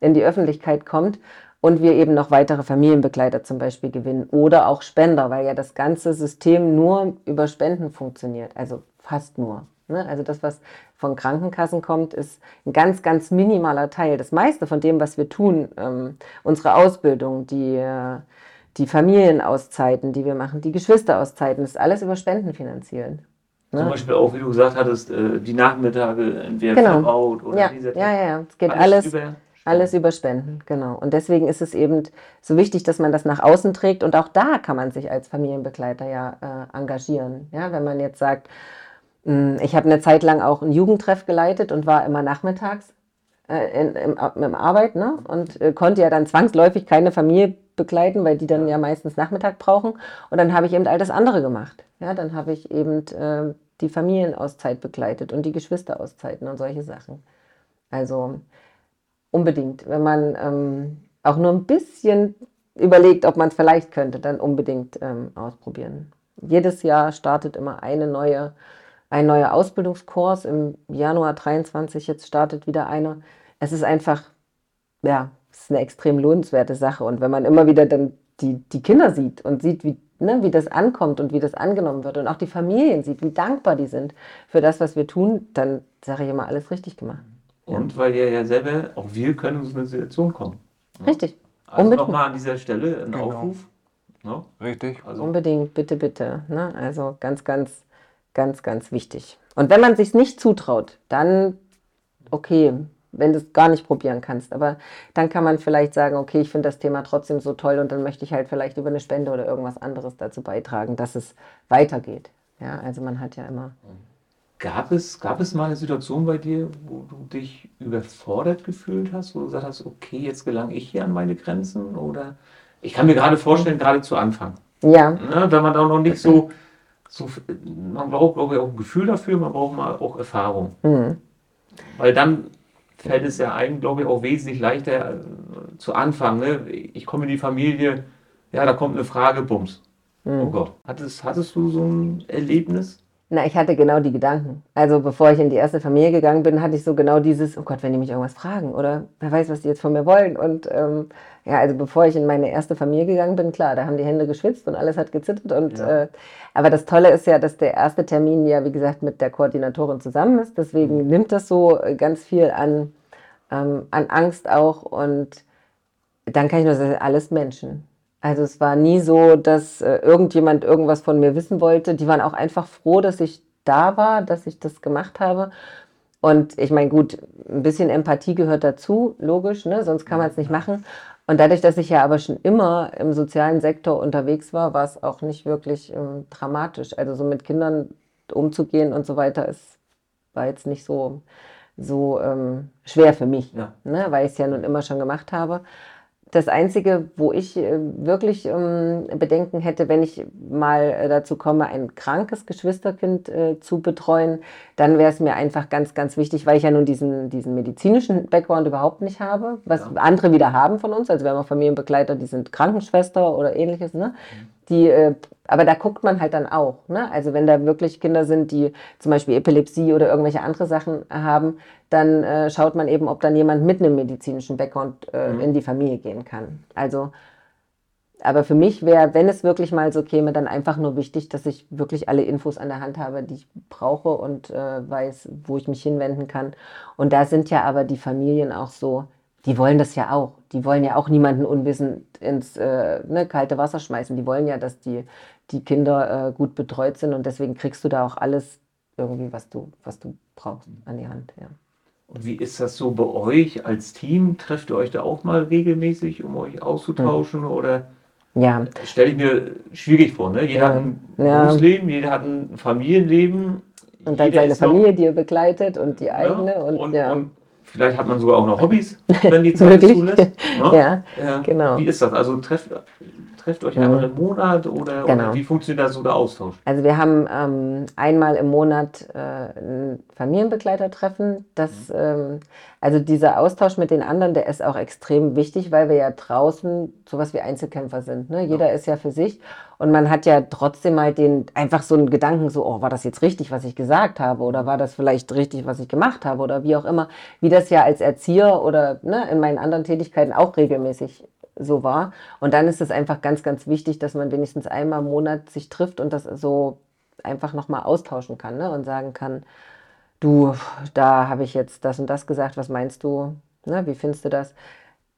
in die Öffentlichkeit kommt und wir eben noch weitere Familienbegleiter zum Beispiel gewinnen oder auch Spender, weil ja das ganze System nur über Spenden funktioniert, also fast nur. Ne? Also das, was von Krankenkassen kommt, ist ein ganz, ganz minimaler Teil. Das meiste von dem, was wir tun, ähm, unsere Ausbildung, die, äh, die Familienauszeiten, die wir machen, die Geschwisterauszeiten, ist alles über Spenden finanziert. Ne? Zum Beispiel auch, wie du gesagt hattest, äh, die Nachmittage entweder genau. verbaut oder ja, diese Ja, ja, ja. Es geht alles, alles über alles über Spenden, genau. Und deswegen ist es eben so wichtig, dass man das nach außen trägt. Und auch da kann man sich als Familienbegleiter ja äh, engagieren. Ja, wenn man jetzt sagt, hm, ich habe eine Zeit lang auch einen Jugendtreff geleitet und war immer nachmittags äh, in, im, im Arbeit ne? und äh, konnte ja dann zwangsläufig keine Familie begleiten, weil die dann ja meistens Nachmittag brauchen. Und dann habe ich eben all das andere gemacht. Ja, dann habe ich eben äh, die Familienauszeit begleitet und die Geschwisterauszeiten und solche Sachen. Also unbedingt, wenn man ähm, auch nur ein bisschen überlegt, ob man es vielleicht könnte, dann unbedingt ähm, ausprobieren. Jedes Jahr startet immer eine neue ein neuer Ausbildungskurs. Im Januar 23 jetzt startet wieder einer. Es ist einfach, ja, es ist eine extrem lohnenswerte Sache. Und wenn man immer wieder dann die, die Kinder sieht und sieht, wie, ne, wie das ankommt und wie das angenommen wird und auch die Familien sieht, wie dankbar die sind für das, was wir tun, dann sage ich immer, alles richtig gemacht. Und weil ihr ja selber, auch wir können in so eine Situation kommen. Ne? Richtig. Also nochmal an dieser Stelle ein genau. Aufruf. Ne? Richtig. Also. Unbedingt, bitte, bitte. Ne? Also ganz, ganz Ganz, ganz wichtig. Und wenn man sich nicht zutraut, dann okay, wenn du es gar nicht probieren kannst. Aber dann kann man vielleicht sagen, okay, ich finde das Thema trotzdem so toll und dann möchte ich halt vielleicht über eine Spende oder irgendwas anderes dazu beitragen, dass es weitergeht. Ja, also man hat ja immer. Gab es, gab es mal eine Situation bei dir, wo du dich überfordert gefühlt hast, wo du gesagt hast, okay, jetzt gelange ich hier an meine Grenzen? Oder ich kann mir gerade vorstellen, gerade zu Anfang. Ja. Ne, wenn man da noch nicht so so, man braucht, glaube ich, auch ein Gefühl dafür, man braucht mal auch Erfahrung. Mhm. Weil dann fällt es ja einem, glaube ich, auch wesentlich leichter äh, zu anfangen. Ne? Ich komme in die Familie, ja, da kommt eine Frage, bums. Mhm. Oh Gott. Hattest, hattest du so ein Erlebnis? Na, ich hatte genau die Gedanken. Also bevor ich in die erste Familie gegangen bin, hatte ich so genau dieses, oh Gott, wenn die mich irgendwas fragen oder wer weiß, was die jetzt von mir wollen. Und ähm, ja, also bevor ich in meine erste Familie gegangen bin, klar, da haben die Hände geschwitzt und alles hat gezittert. Und ja. äh, aber das Tolle ist ja, dass der erste Termin ja, wie gesagt, mit der Koordinatorin zusammen ist. Deswegen mhm. nimmt das so äh, ganz viel an, ähm, an Angst auch. Und dann kann ich nur sagen, alles Menschen. Also es war nie so, dass äh, irgendjemand irgendwas von mir wissen wollte. Die waren auch einfach froh, dass ich da war, dass ich das gemacht habe. Und ich meine, gut, ein bisschen Empathie gehört dazu, logisch, ne? sonst kann man es nicht machen. Und dadurch, dass ich ja aber schon immer im sozialen Sektor unterwegs war, war es auch nicht wirklich ähm, dramatisch. Also so mit Kindern umzugehen und so weiter, ist, war jetzt nicht so, so ähm, schwer für mich, ja. ne? weil ich es ja nun immer schon gemacht habe das Einzige, wo ich äh, wirklich ähm, Bedenken hätte, wenn ich mal äh, dazu komme, ein krankes Geschwisterkind äh, zu betreuen, dann wäre es mir einfach ganz, ganz wichtig, weil ich ja nun diesen, diesen medizinischen Background überhaupt nicht habe, was ja. andere wieder haben von uns. Also wir haben auch Familienbegleiter, die sind Krankenschwester oder ähnliches. Ne? Mhm. Die äh, aber da guckt man halt dann auch. Ne? Also wenn da wirklich Kinder sind, die zum Beispiel Epilepsie oder irgendwelche andere Sachen haben, dann äh, schaut man eben, ob dann jemand mit einem medizinischen Background äh, mhm. in die Familie gehen kann. Also, aber für mich wäre, wenn es wirklich mal so käme, dann einfach nur wichtig, dass ich wirklich alle Infos an der Hand habe, die ich brauche und äh, weiß, wo ich mich hinwenden kann. Und da sind ja aber die Familien auch so, die wollen das ja auch. Die wollen ja auch niemanden unwissend ins äh, ne, kalte Wasser schmeißen. Die wollen ja, dass die die Kinder äh, gut betreut sind und deswegen kriegst du da auch alles irgendwie, was du, was du brauchst an die Hand. Ja. Und wie ist das so bei euch als Team? Trefft ihr euch da auch mal regelmäßig, um euch auszutauschen hm. oder? Ja. Stelle ich mir schwierig vor, ne? Jeder ja. hat ein ja. Berufsleben, jeder hat ein Familienleben. Und dann seine Familie, noch, die ihr begleitet und die eigene. Ja, und, und, ja. und vielleicht hat man sogar auch noch [LAUGHS] Hobbys, wenn die Zeit zulässt. Ne? Ja, genau. Wie ist das? Also trefft, trefft euch einmal im Monat oder, genau. oder, wie funktioniert da so der Austausch? Also wir haben ähm, einmal im Monat äh, ein Familienbegleitertreffen. Das, mhm. ähm, also dieser Austausch mit den anderen, der ist auch extrem wichtig, weil wir ja draußen sowas wie Einzelkämpfer sind. Ne? Jeder ja. ist ja für sich und man hat ja trotzdem mal den einfach so einen Gedanken, so, oh, war das jetzt richtig, was ich gesagt habe oder war das vielleicht richtig, was ich gemacht habe oder wie auch immer, wie das ja als Erzieher oder ne, in meinen anderen Tätigkeiten auch regelmäßig so war. Und dann ist es einfach ganz, ganz wichtig, dass man wenigstens einmal im Monat sich trifft und das so einfach nochmal austauschen kann ne? und sagen kann, du, da habe ich jetzt das und das gesagt, was meinst du? Ne? Wie findest du das?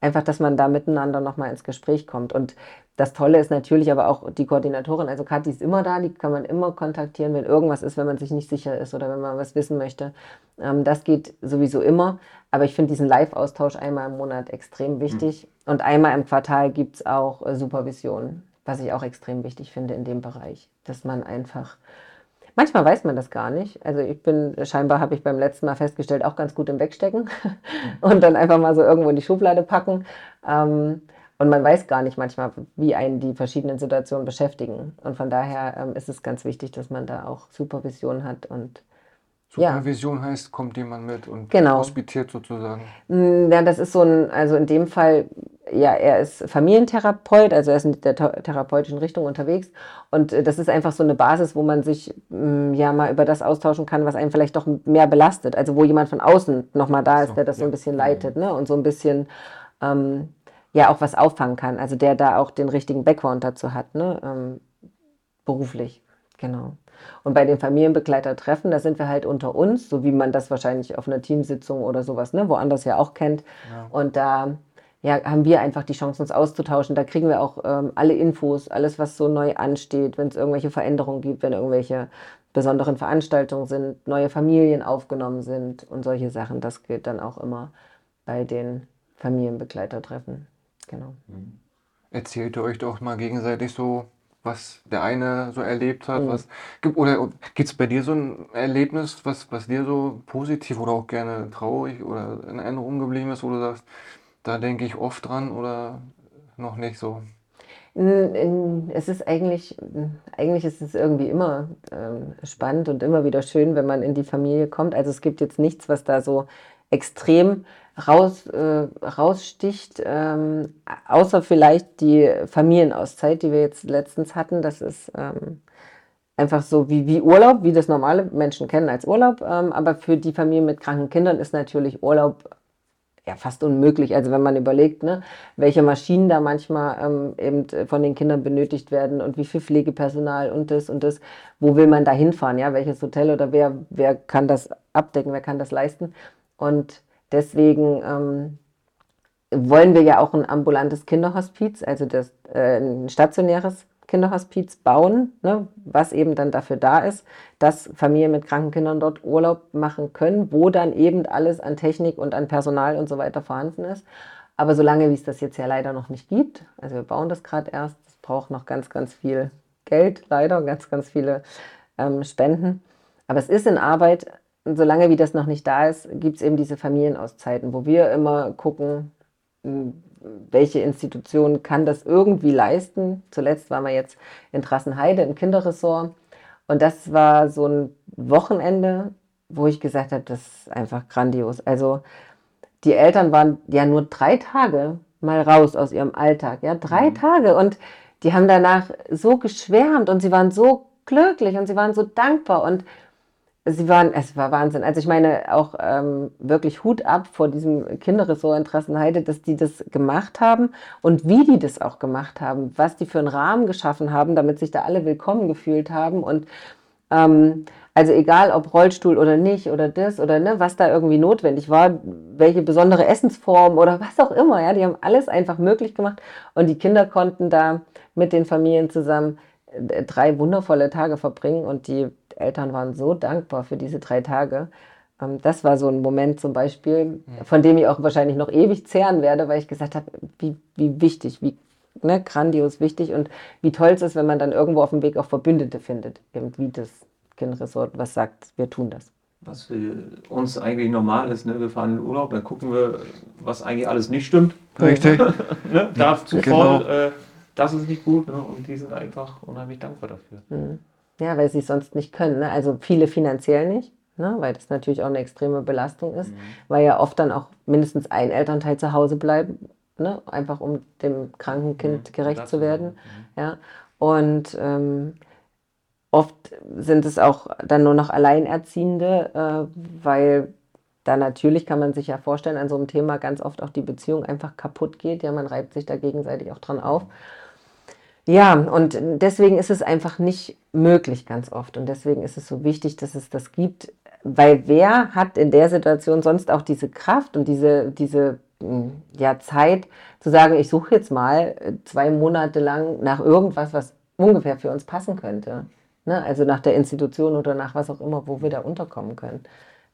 Einfach, dass man da miteinander nochmal ins Gespräch kommt. Und das Tolle ist natürlich aber auch die Koordinatorin, also Kathi ist immer da, die kann man immer kontaktieren, wenn irgendwas ist, wenn man sich nicht sicher ist oder wenn man was wissen möchte. Ähm, das geht sowieso immer. Aber ich finde diesen Live-Austausch einmal im Monat extrem wichtig. Mhm. Und einmal im Quartal gibt es auch äh, Supervision, was ich auch extrem wichtig finde in dem Bereich, dass man einfach Manchmal weiß man das gar nicht. Also ich bin, scheinbar habe ich beim letzten Mal festgestellt, auch ganz gut im Wegstecken [LAUGHS] und dann einfach mal so irgendwo in die Schublade packen. Ähm, und man weiß gar nicht manchmal, wie einen die verschiedenen Situationen beschäftigen. Und von daher ähm, ist es ganz wichtig, dass man da auch Supervision hat und Supervision ja. heißt, kommt jemand mit und genau. hospitiert sozusagen. Mm, ja, das ist so ein, also in dem Fall, ja, er ist Familientherapeut, also er ist in der therapeutischen Richtung unterwegs. Und äh, das ist einfach so eine Basis, wo man sich mm, ja mal über das austauschen kann, was einen vielleicht doch mehr belastet. Also wo jemand von außen nochmal da ist, so, der das ja. so ein bisschen leitet ne? und so ein bisschen ähm, ja auch was auffangen kann. Also der da auch den richtigen Background dazu hat, ne? Ähm, beruflich. Genau. Und bei den Familienbegleitertreffen, da sind wir halt unter uns, so wie man das wahrscheinlich auf einer Teamsitzung oder sowas, ne, woanders ja auch kennt. Ja. Und da ja, haben wir einfach die Chance, uns auszutauschen. Da kriegen wir auch ähm, alle Infos, alles, was so neu ansteht, wenn es irgendwelche Veränderungen gibt, wenn irgendwelche besonderen Veranstaltungen sind, neue Familien aufgenommen sind und solche Sachen. Das gilt dann auch immer bei den Familienbegleitertreffen. Genau. Erzählt ihr euch doch mal gegenseitig so was der eine so erlebt hat? Mhm. Was, oder gibt es bei dir so ein Erlebnis, was, was dir so positiv oder auch gerne traurig oder in Erinnerung geblieben ist, wo du sagst, da denke ich oft dran oder noch nicht so? Es ist eigentlich, eigentlich ist es irgendwie immer ähm, spannend und immer wieder schön, wenn man in die Familie kommt. Also es gibt jetzt nichts, was da so extrem raus, äh, raussticht, ähm, außer vielleicht die Familienauszeit, die wir jetzt letztens hatten. Das ist ähm, einfach so wie, wie Urlaub, wie das normale Menschen kennen als Urlaub. Ähm, aber für die Familie mit kranken Kindern ist natürlich Urlaub ja fast unmöglich. Also wenn man überlegt, ne, welche Maschinen da manchmal ähm, eben von den Kindern benötigt werden und wie viel Pflegepersonal und das und das, wo will man da hinfahren, ja, welches Hotel oder wer, wer kann das abdecken, wer kann das leisten. Und deswegen ähm, wollen wir ja auch ein ambulantes Kinderhospiz, also das, äh, ein stationäres Kinderhospiz bauen, ne, was eben dann dafür da ist, dass Familien mit kranken Kindern dort Urlaub machen können, wo dann eben alles an Technik und an Personal und so weiter vorhanden ist. Aber solange wie es das jetzt ja leider noch nicht gibt, also wir bauen das gerade erst, es braucht noch ganz, ganz viel Geld, leider, ganz, ganz viele ähm, Spenden. Aber es ist in Arbeit. Und solange wie das noch nicht da ist, gibt es eben diese Familienauszeiten, wo wir immer gucken, welche Institution kann das irgendwie leisten. Zuletzt waren wir jetzt in Trassenheide im Kinderressort. Und das war so ein Wochenende, wo ich gesagt habe, das ist einfach grandios. Also die Eltern waren ja nur drei Tage mal raus aus ihrem Alltag. Ja, drei mhm. Tage. Und die haben danach so geschwärmt und sie waren so glücklich und sie waren so dankbar. Und sie waren, es war Wahnsinn. Also ich meine auch ähm, wirklich Hut ab vor diesem Kinderressort Interessenheide, dass die das gemacht haben und wie die das auch gemacht haben, was die für einen Rahmen geschaffen haben, damit sich da alle willkommen gefühlt haben und ähm, also egal ob Rollstuhl oder nicht oder das oder ne, was da irgendwie notwendig war, welche besondere Essensform oder was auch immer, ja, die haben alles einfach möglich gemacht und die Kinder konnten da mit den Familien zusammen äh, drei wundervolle Tage verbringen und die Eltern waren so dankbar für diese drei Tage. Ähm, das war so ein Moment zum Beispiel, von dem ich auch wahrscheinlich noch ewig zehren werde, weil ich gesagt habe, wie, wie wichtig, wie ne, grandios wichtig und wie toll es ist, wenn man dann irgendwo auf dem Weg auch Verbündete findet, eben wie das Kindresort, was sagt, wir tun das. Was für uns eigentlich normal ist, ne? wir fahren in den Urlaub, dann gucken wir, was eigentlich alles nicht stimmt. Richtig. [LAUGHS] ne? Darf zuvor, genau. äh, das ist nicht gut ne? und die sind einfach unheimlich dankbar dafür. Mhm. Ja, weil sie es sonst nicht können. Ne? Also viele finanziell nicht, ne? weil das natürlich auch eine extreme Belastung ist, mhm. weil ja oft dann auch mindestens ein Elternteil zu Hause bleiben, ne? einfach um dem kranken Kind mhm. gerecht zu werden. Mhm. Ja? Und ähm, oft sind es auch dann nur noch Alleinerziehende, äh, weil da natürlich kann man sich ja vorstellen, an so einem Thema ganz oft auch die Beziehung einfach kaputt geht. Ja, man reibt sich da gegenseitig auch dran auf. Ja, und deswegen ist es einfach nicht möglich ganz oft. Und deswegen ist es so wichtig, dass es das gibt, weil wer hat in der Situation sonst auch diese Kraft und diese, diese hm, ja, Zeit zu sagen, ich suche jetzt mal äh, zwei Monate lang nach irgendwas, was ungefähr für uns passen könnte. Ne? Also nach der Institution oder nach was auch immer, wo wir da unterkommen können.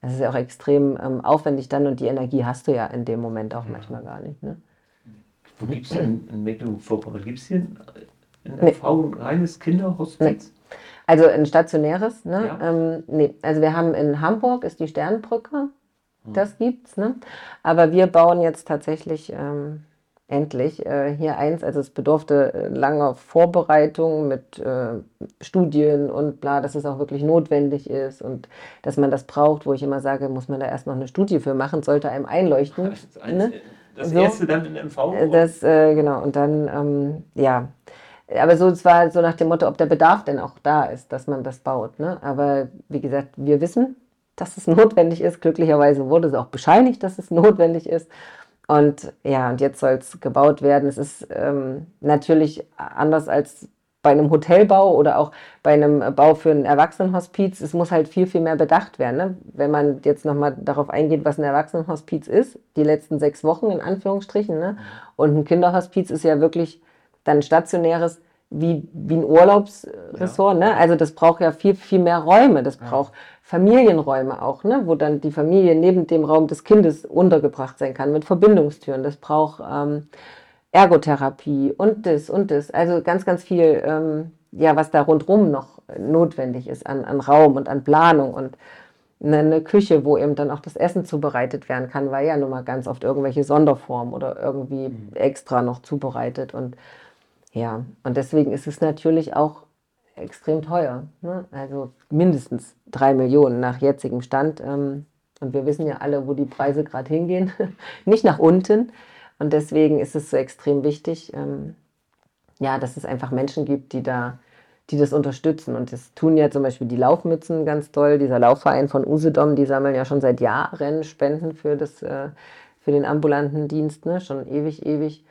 Das ist ja auch extrem ähm, aufwendig dann und die Energie hast du ja in dem Moment auch manchmal gar nicht. Ne? Wo gibt es denn in Mecklenburg-Vorpommern? Gibt es hier ein nee. ein reines Kinderhospiz? Nee. Also ein stationäres, ne? Ja. Ähm, nee. Also wir haben in Hamburg ist die Sternbrücke, hm. das gibt's, ne? Aber wir bauen jetzt tatsächlich ähm, endlich äh, hier eins. Also es bedurfte äh, langer Vorbereitung mit äh, Studien und bla, dass es auch wirklich notwendig ist und dass man das braucht, wo ich immer sage, muss man da erst noch eine Studie für machen, sollte einem einleuchten. Das, ne? das so, erste dann in MV? Äh, das, äh, genau, und dann, ähm, ja. Aber so zwar so nach dem Motto, ob der Bedarf denn auch da ist, dass man das baut. Ne? Aber wie gesagt, wir wissen, dass es [LAUGHS] notwendig ist. Glücklicherweise wurde es auch bescheinigt, dass es notwendig ist. Und ja, und jetzt soll es gebaut werden. Es ist ähm, natürlich anders als bei einem Hotelbau oder auch bei einem Bau für ein Erwachsenenhospiz. Es muss halt viel, viel mehr bedacht werden. Ne? Wenn man jetzt nochmal darauf eingeht, was ein Erwachsenenhospiz ist, die letzten sechs Wochen in Anführungsstrichen. Ne? Und ein Kinderhospiz ist ja wirklich dann stationäres wie, wie ein Urlaubsressort. Ja. Ne? Also das braucht ja viel, viel mehr Räume. Das ja. braucht Familienräume auch, ne? wo dann die Familie neben dem Raum des Kindes untergebracht sein kann mit Verbindungstüren. Das braucht ähm, Ergotherapie und das und das. Also ganz, ganz viel, ähm, ja, was da rundherum noch notwendig ist an, an Raum und an Planung und eine, eine, Küche, wo eben dann auch das Essen zubereitet werden kann, weil ja nun mal ganz oft irgendwelche Sonderformen oder irgendwie mhm. extra noch zubereitet und Ja, und deswegen ist es natürlich auch extrem teuer. Ne? Also mindestens drei Millionen nach jetzigem Stand. Ähm, und wir wissen ja alle, wo die Preise gerade hingehen. [LAUGHS] Nicht nach unten. Und deswegen ist es so extrem wichtig, ähm, ja, dass es einfach Menschen gibt, die da, die das unterstützen. Und das tun ja zum Beispiel die Laufmützen ganz toll. Dieser Laufverein von Usedom, die sammeln ja schon seit Jahren Spenden für, das, äh, für den ambulanten Dienst, ne? schon ewig, ewig.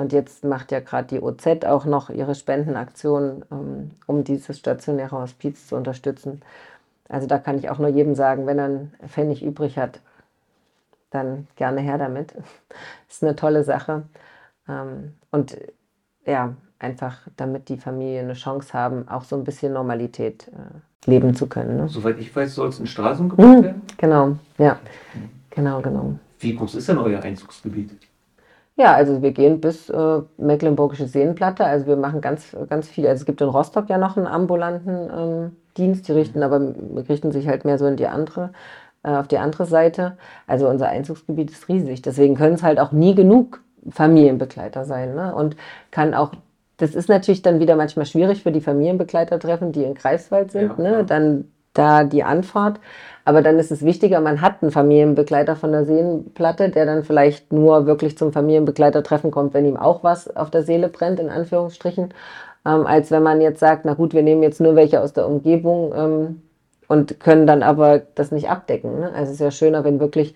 Und jetzt macht ja gerade die OZ auch noch ihre Spendenaktion, ähm, um dieses stationäre Hospiz zu unterstützen. Also da kann ich auch nur jedem sagen, wenn er einen Pfennig übrig hat, dann gerne her damit. [LAUGHS] ist eine tolle Sache. Ähm, und ja, einfach damit die Familien eine Chance haben, auch so ein bisschen Normalität äh, leben zu können. Ne? Soweit ich weiß, soll es in Stralsund gebaut mhm, werden? Genau, ja. Genau, genau. Wie groß ist denn euer Einzugsgebiet? Ja, also wir gehen bis äh, Mecklenburgische Seenplatte. Also wir machen ganz, ganz viel. Also es gibt in Rostock ja noch einen ambulanten ähm, Dienst, die richten aber richten sich halt mehr so in die andere, äh, auf die andere Seite. Also unser Einzugsgebiet ist riesig. Deswegen können es halt auch nie genug Familienbegleiter sein. Ne? Und kann auch, das ist natürlich dann wieder manchmal schwierig für die Familienbegleitertreffen, die in Greifswald sind, ja, ne? Dann da die Anfahrt. Aber dann ist es wichtiger, man hat einen Familienbegleiter von der Seenplatte, der dann vielleicht nur wirklich zum Familienbegleitertreffen kommt, wenn ihm auch was auf der Seele brennt, in Anführungsstrichen, ähm, als wenn man jetzt sagt, na gut, wir nehmen jetzt nur welche aus der Umgebung ähm, und können dann aber das nicht abdecken. Ne? Also es ist ja schöner, wenn wirklich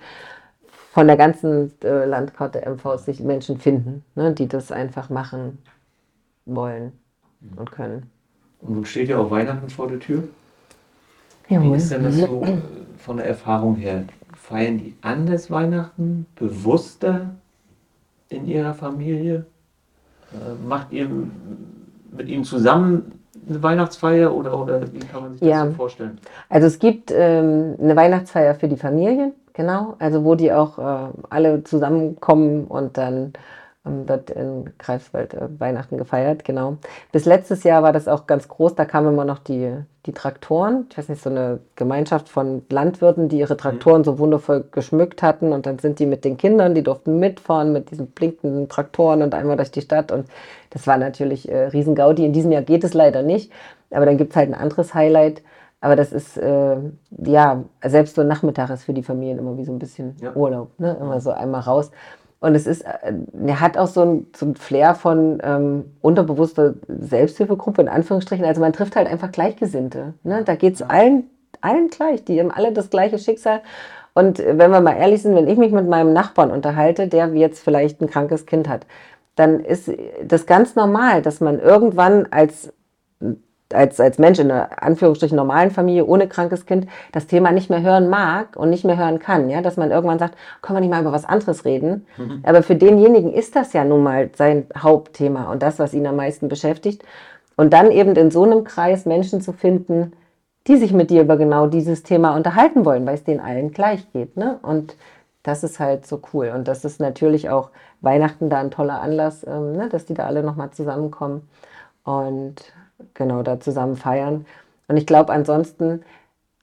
von der ganzen äh, Landkarte MVs sich Menschen finden, ne, die das einfach machen wollen und können. Und nun steht ja auch Weihnachten vor der Tür. Jawohl. Wie ist denn das so äh, von der Erfahrung her? Feiern die anders Weihnachten, bewusster in ihrer Familie? Äh, macht ihr mit ihnen zusammen eine Weihnachtsfeier oder, oder wie kann man sich das ja. so vorstellen? Also es gibt ähm, eine Weihnachtsfeier für die Familien, genau, also wo die auch äh, alle zusammenkommen und dann ähm, wird in Greifswald äh, Weihnachten gefeiert, genau. Bis letztes Jahr war das auch ganz groß, da kamen immer noch die, die Traktoren, ich weiß nicht, so eine Gemeinschaft von Landwirten, die ihre Traktoren mhm. so wundervoll geschmückt hatten und dann sind die mit den Kindern, die durften mitfahren mit diesen blinkenden Traktoren und einmal durch die Stadt und das war natürlich äh, Riesengaudi. In diesem Jahr geht es leider nicht, aber dann gibt es halt ein anderes Highlight, aber das ist, äh, ja, selbst so ein Nachmittag ist für die Familien immer wie so ein bisschen ja. Urlaub, ne? immer so einmal raus. Und es ist, äh, er hat auch so ein, so ein Flair von ähm, unterbewusster Selbsthilfegruppe, in Anführungsstrichen. Also man trifft halt einfach Gleichgesinnte. Ne? Da geht es allen, allen gleich. Die haben alle das gleiche Schicksal. Und wenn wir mal ehrlich sind, wenn ich mich mit meinem Nachbarn unterhalte, der jetzt vielleicht ein krankes Kind hat, dann ist das ganz normal, dass man irgendwann als als, als Mensch in einer Anführungsstrichen normalen Familie ohne krankes Kind das Thema nicht mehr hören mag und nicht mehr hören kann. Ja? Dass man irgendwann sagt, können wir nicht mal über was anderes reden. Mhm. Aber für denjenigen ist das ja nun mal sein Hauptthema und das, was ihn am meisten beschäftigt. Und dann eben in so einem Kreis Menschen zu finden, die sich mit dir über genau dieses Thema unterhalten wollen, weil es denen allen gleich geht. Ne? Und das ist halt so cool. Und das ist natürlich auch Weihnachten da ein toller Anlass, ähm, ne? dass die da alle nochmal zusammenkommen. Und genau da zusammen feiern. Und ich glaube ansonsten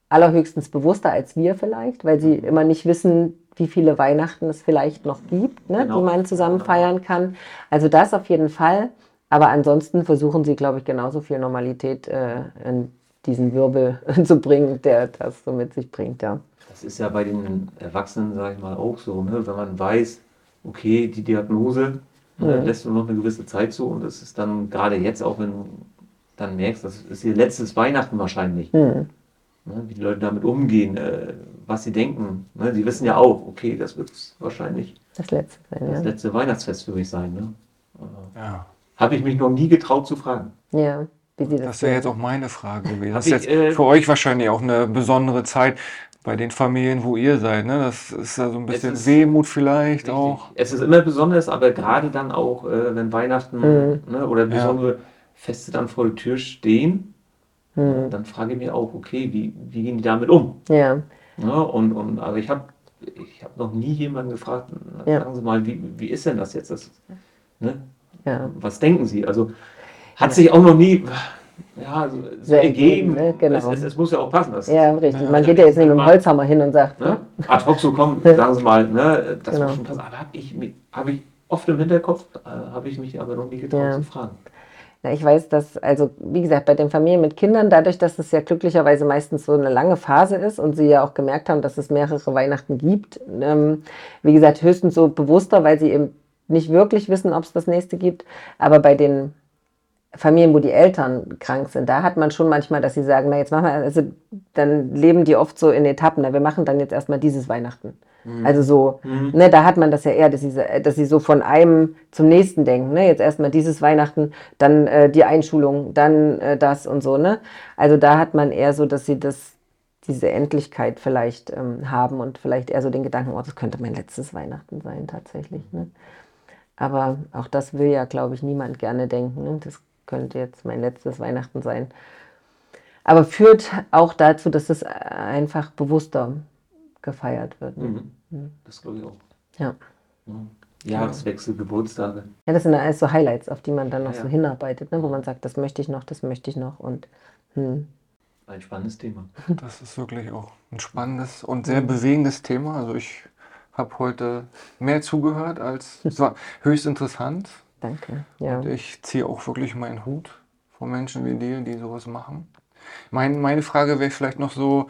allerhöchstens bewusster als wir vielleicht, weil sie mhm. immer nicht wissen, wie viele Weihnachten es vielleicht noch gibt, ne, genau. die man zusammen genau. feiern kann. Also das auf jeden Fall. Aber ansonsten versuchen sie, glaube ich, genauso viel Normalität äh, in diesen Wirbel [LAUGHS] zu bringen, der das so mit sich bringt, ja. Das ist ja bei den Erwachsenen, sage ich mal, auch so, ne? wenn man weiß, okay, die Diagnose mhm. lässt nur noch eine gewisse Zeit zu und das ist dann gerade jetzt, auch wenn dann merkst, das ist ihr letztes Weihnachten wahrscheinlich. Mhm. Ne, wie die Leute damit umgehen, äh, was sie denken. Ne, sie wissen ja auch, okay, das wird wahrscheinlich das letzte, sein, das letzte Weihnachtsfest für mich sein. Ne? Ja. Habe ich mich noch nie getraut zu fragen. Ja. Wie das das wäre jetzt auch meine Frage gewesen. Das ist jetzt äh, für euch wahrscheinlich auch eine besondere Zeit bei den Familien, wo ihr seid. Ne? Das ist ja so ein bisschen ist, Wehmut vielleicht richtig. auch. Es ist immer besonders, aber gerade dann auch, äh, wenn Weihnachten mhm. ne, oder besondere ja. Feste dann vor der Tür stehen, hm. dann frage ich mich auch, okay, wie, wie gehen die damit um? Ja. ja und, und also ich habe ich hab noch nie jemanden gefragt, ja. sagen Sie mal, wie, wie ist denn das jetzt? Das, ne? ja. Was denken Sie? Also hat sich auch noch nie ja, so, so ergeben. Ne? Genau. Es, es, es, muss ja auch passen. Das, ja, richtig. Man geht ja jetzt nicht mit dem Holzhammer hin und sagt. Ne? ne? Ad hoc so kommen, [LAUGHS] sagen Sie mal, ne? das genau. muss schon passen. Aber habe ich, hab ich oft im Hinterkopf, äh, habe ich mich aber noch nie getraut ja. zu fragen. Na, ich weiß, dass, also wie gesagt, bei den Familien mit Kindern, dadurch, dass es ja glücklicherweise meistens so eine lange Phase ist und sie ja auch gemerkt haben, dass es mehrere Weihnachten gibt, ähm, wie gesagt, höchstens so bewusster, weil sie eben nicht wirklich wissen, ob es das nächste gibt. Aber bei den Familien, wo die Eltern krank sind, da hat man schon manchmal, dass sie sagen, na jetzt machen wir, also dann leben die oft so in Etappen, na wir machen dann jetzt erstmal dieses Weihnachten. Mhm. Also so, mhm. ne, da hat man das ja eher, dass sie, dass sie so von einem zum nächsten denken. Ne? Jetzt erstmal dieses Weihnachten, dann äh, die Einschulung, dann äh, das und so. Ne? Also da hat man eher so, dass sie das, diese Endlichkeit vielleicht ähm, haben und vielleicht eher so den Gedanken, oh, das könnte mein letztes Weihnachten sein tatsächlich. Ne? Aber auch das will ja, glaube ich, niemand gerne denken. Ne? Das könnte jetzt mein letztes Weihnachten sein. Aber führt auch dazu, dass es einfach bewusster gefeiert wird. Ne? Mhm. Mhm. Das glaube ich auch. Ja. Jahreswechsel, Geburtstage. Ja, das sind alles so Highlights, auf die man dann noch ja. so hinarbeitet, ne? wo man sagt, das möchte ich noch, das möchte ich noch. Und, hm. Ein spannendes Thema. [LAUGHS] Das ist wirklich auch ein spannendes und sehr bewegendes Thema. Also ich habe heute mehr zugehört als [LAUGHS] es war höchst interessant. Danke. Ja. Und ich ziehe auch wirklich meinen Hut vor Menschen wie dir, die sowas machen. Mein, meine Frage wäre vielleicht noch so,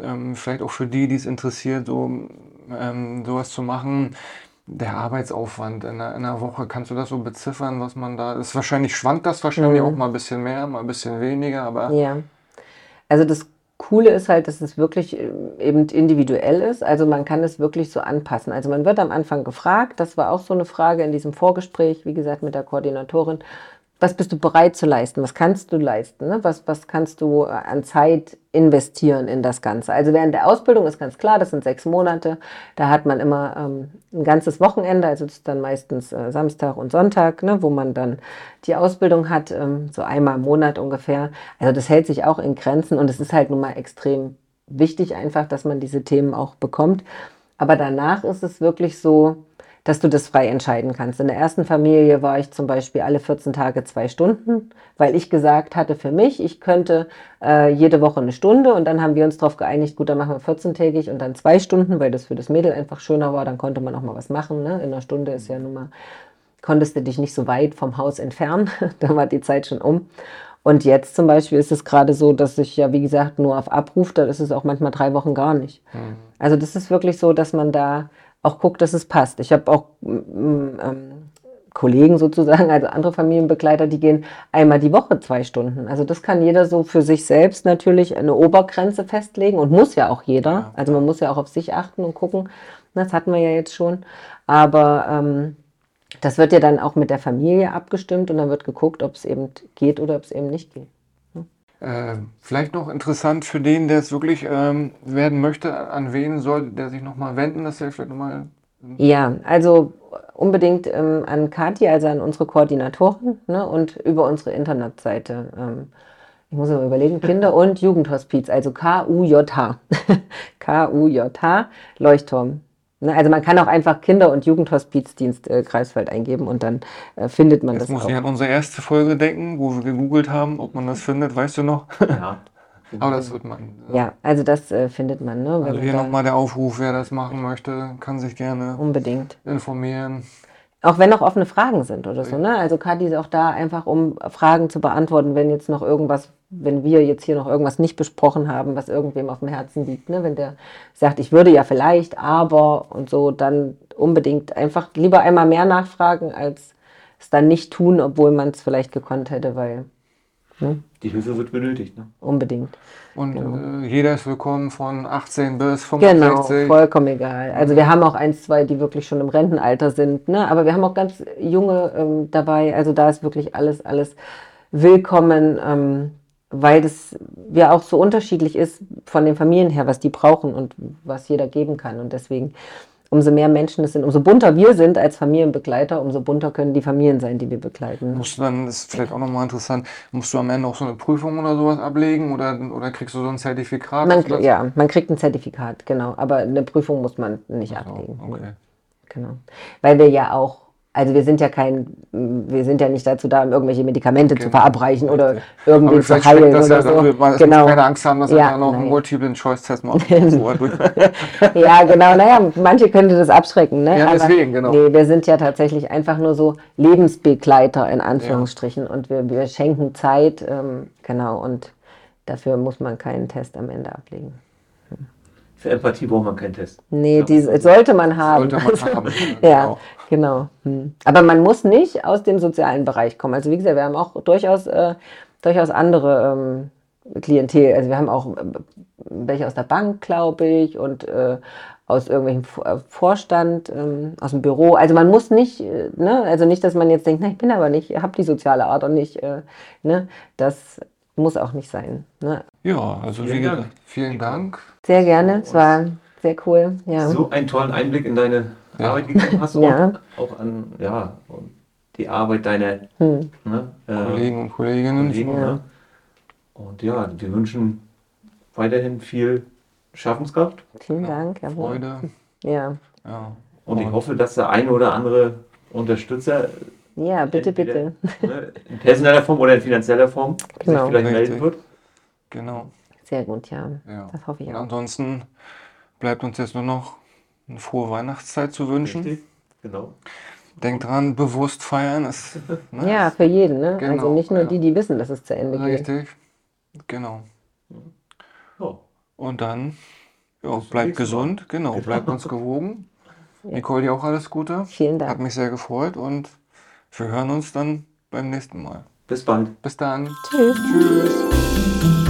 ähm, vielleicht auch für die, die es interessiert, so ähm, sowas zu machen. Der Arbeitsaufwand in einer, in einer, Woche, kannst du das so beziffern, was man da ist? Wahrscheinlich schwankt das wahrscheinlich mhm. auch mal ein bisschen mehr, mal ein bisschen weniger, aber. Ja. Also das Coole ist halt, dass es wirklich äh, eben individuell ist. Also man kann es wirklich so anpassen. Also man wird am Anfang gefragt, das war auch so eine Frage in diesem Vorgespräch, wie gesagt, mit der Koordinatorin, was bist du bereit zu leisten? Was kannst du leisten? Ne? Was, was kannst du äh, an Zeit investieren in das Ganze? Also während der Ausbildung ist ganz klar, das sind sechs Monate. Da hat man immer ähm, ein ganzes Wochenende, also das ist dann meistens äh, Samstag und Sonntag, ne, wo man dann die Ausbildung hat, ähm, so einmal im Monat ungefähr. Also das hält sich auch in Grenzen und es ist halt nun mal extrem wichtig einfach, dass man diese Themen auch bekommt. Aber danach ist es wirklich so, dass du das frei entscheiden kannst. In der ersten Familie war ich zum Beispiel alle 14 Tage zwei Stunden, weil ich gesagt hatte für mich, ich könnte äh, jede Woche eine Stunde und dann haben wir uns darauf geeinigt, gut, dann machen wir 14-tägig und dann zwei Stunden, weil das für das Mädel einfach schöner war, dann konnte man auch mal was machen. Ne? In einer Stunde ist ja nun mal, konntest du dich nicht so weit vom Haus entfernen, [LAUGHS] da war die Zeit schon um. Und jetzt zum Beispiel ist es gerade so, dass ich ja, wie gesagt, nur auf Abruf, da ist es auch manchmal drei Wochen gar nicht. Mhm. Also das ist wirklich so, dass man da auch guckt, dass es passt. Ich habe auch ähm, Kollegen sozusagen, also andere Familienbegleiter, die gehen einmal die Woche zwei Stunden. Also das kann jeder so für sich selbst natürlich eine Obergrenze festlegen und muss ja auch jeder. Also man muss ja auch auf sich achten und gucken. Das hatten wir ja jetzt schon. Aber ähm, das wird ja dann auch mit der Familie abgestimmt und dann wird geguckt, ob es eben geht oder ob es eben nicht geht. Äh, vielleicht noch interessant für den, der es wirklich ähm, werden möchte, an wen soll der sich nochmal wenden, dass er vielleicht nochmal. Ja, also unbedingt ähm, an Kathi, also an unsere Koordinatoren ne, und über unsere Internetseite. Ähm, ich muss aber überlegen, Kinder- und Jugendhospiz, also K-U-J-H. [LAUGHS] K-U-J-H, Leuchtturm. Ne, also man kann auch einfach Kinder- und Jugendhospizdienst äh, Kreiswald eingeben und dann äh, findet man Jetzt das muss auch. ich an unsere erste Folge denken, wo wir gegoogelt haben, ob man das findet, weißt du noch? Ja. [LAUGHS] Aber das wird man. Ja, also das äh, findet man. Ne, also hier nochmal der Aufruf, wer das machen möchte, kann sich gerne unbedingt informieren. Auch wenn noch offene Fragen sind oder so. Ne? Also Kathi ist auch da einfach, um Fragen zu beantworten, wenn jetzt noch irgendwas, wenn wir jetzt hier noch irgendwas nicht besprochen haben, was irgendwem auf dem Herzen liegt. Ne? Wenn der sagt, ich würde ja vielleicht, aber und so, dann unbedingt einfach lieber einmal mehr nachfragen, als es dann nicht tun, obwohl man es vielleicht gekonnt hätte, weil Ne? Die Hilfe wird benötigt. Ne? Unbedingt. Und genau. äh, jeder ist willkommen von 18 bis 65. Genau, vollkommen egal. Also wir haben auch eins, zwei, die wirklich schon im Rentenalter sind, ne? aber wir haben auch ganz junge ähm, dabei. Also da ist wirklich alles, alles willkommen, ähm, weil das ja auch so unterschiedlich ist von den Familien her, was die brauchen und was jeder geben kann. Und deswegen umso mehr Menschen es sind, umso bunter wir sind als Familienbegleiter, umso bunter können die Familien sein, die wir begleiten. Musst du dann, das ist vielleicht auch nochmal interessant, musst du am Ende auch so eine Prüfung oder sowas ablegen oder, oder kriegst du so ein Zertifikat? Man, ja, man kriegt ein Zertifikat, genau. Aber eine Prüfung muss man nicht also, ablegen. Okay. Genau. Weil wir ja auch also wir sind ja kein, wir sind ja nicht dazu da, um irgendwelche Medikamente zu Genau, verabreichen oder richtig. irgendwie Aber zu heilen das oder ja, so. man genau. keine Angst haben, dass Ja, er da noch einen nein. multiplen Choice-Test macht. [LAUGHS] So, [LAUGHS] Ja, genau. Naja, manche könnte das abschrecken. Ne? Ja, Aber deswegen, genau. Nee, wir sind ja tatsächlich einfach nur so Lebensbegleiter in Anführungsstrichen und wir, wir schenken Zeit. Ähm, genau. Und dafür muss man keinen Test am Ende ablegen. Für Empathie braucht man keinen Test. Nee, Ja. die sollte man haben. Sollte man haben. [LAUGHS] Ja, genau. Hm. Aber man muss nicht aus dem sozialen Bereich kommen. Also wie gesagt, wir haben auch durchaus, äh, durchaus andere ähm, Klientel. Also wir haben auch äh, welche aus der Bank, glaube ich, und äh, aus irgendwelchen Vor- äh, Vorstand, ähm, aus dem Büro. Also man muss nicht, äh, ne, also nicht, dass man jetzt denkt, na, ich bin aber nicht, ich habe die soziale Art und nicht, äh, ne, das muss auch nicht sein. Ne? Ja, also Vielen wie Dank. gesagt, vielen Dank. Sehr gerne, es war sehr cool. Ja. So einen tollen Einblick in deine Ja. Arbeit gegeben hast du Ja. auch, an ja, die Arbeit deiner Hm. ne, äh, Kollegen und Kolleginnen. Kollegen, Ja. ne? Und ja, wir wünschen weiterhin viel Schaffenskraft Vielen Dank. Freude. Ja. Ja. und ich hoffe, dass der eine oder andere Unterstützer ja, bitte, entweder, bitte. Ne, in personeller Form oder in finanzieller Form Genau. sich vielleicht Richtig. melden wird. Genau. Sehr gut, ja. Ja. Das hoffe ich Und auch. ansonsten bleibt uns jetzt nur noch eine frohe Weihnachtszeit zu wünschen. Richtig? Genau. Denkt dran, bewusst feiern ist [LAUGHS] ne? Ja, für jeden, ne? also Genau, nicht nur ja. die, die wissen, dass es zu Ende geht. richtig. Genau. Ja. Und dann ja, bleibt gesund, genau, Genau. bleibt uns gewogen. [LAUGHS] Nicole, dir auch alles Gute. Vielen Hat Dank. mich sehr gefreut und wir hören uns dann beim nächsten Mal. Bis bald. Bis dann. Tschüss. Tschüss.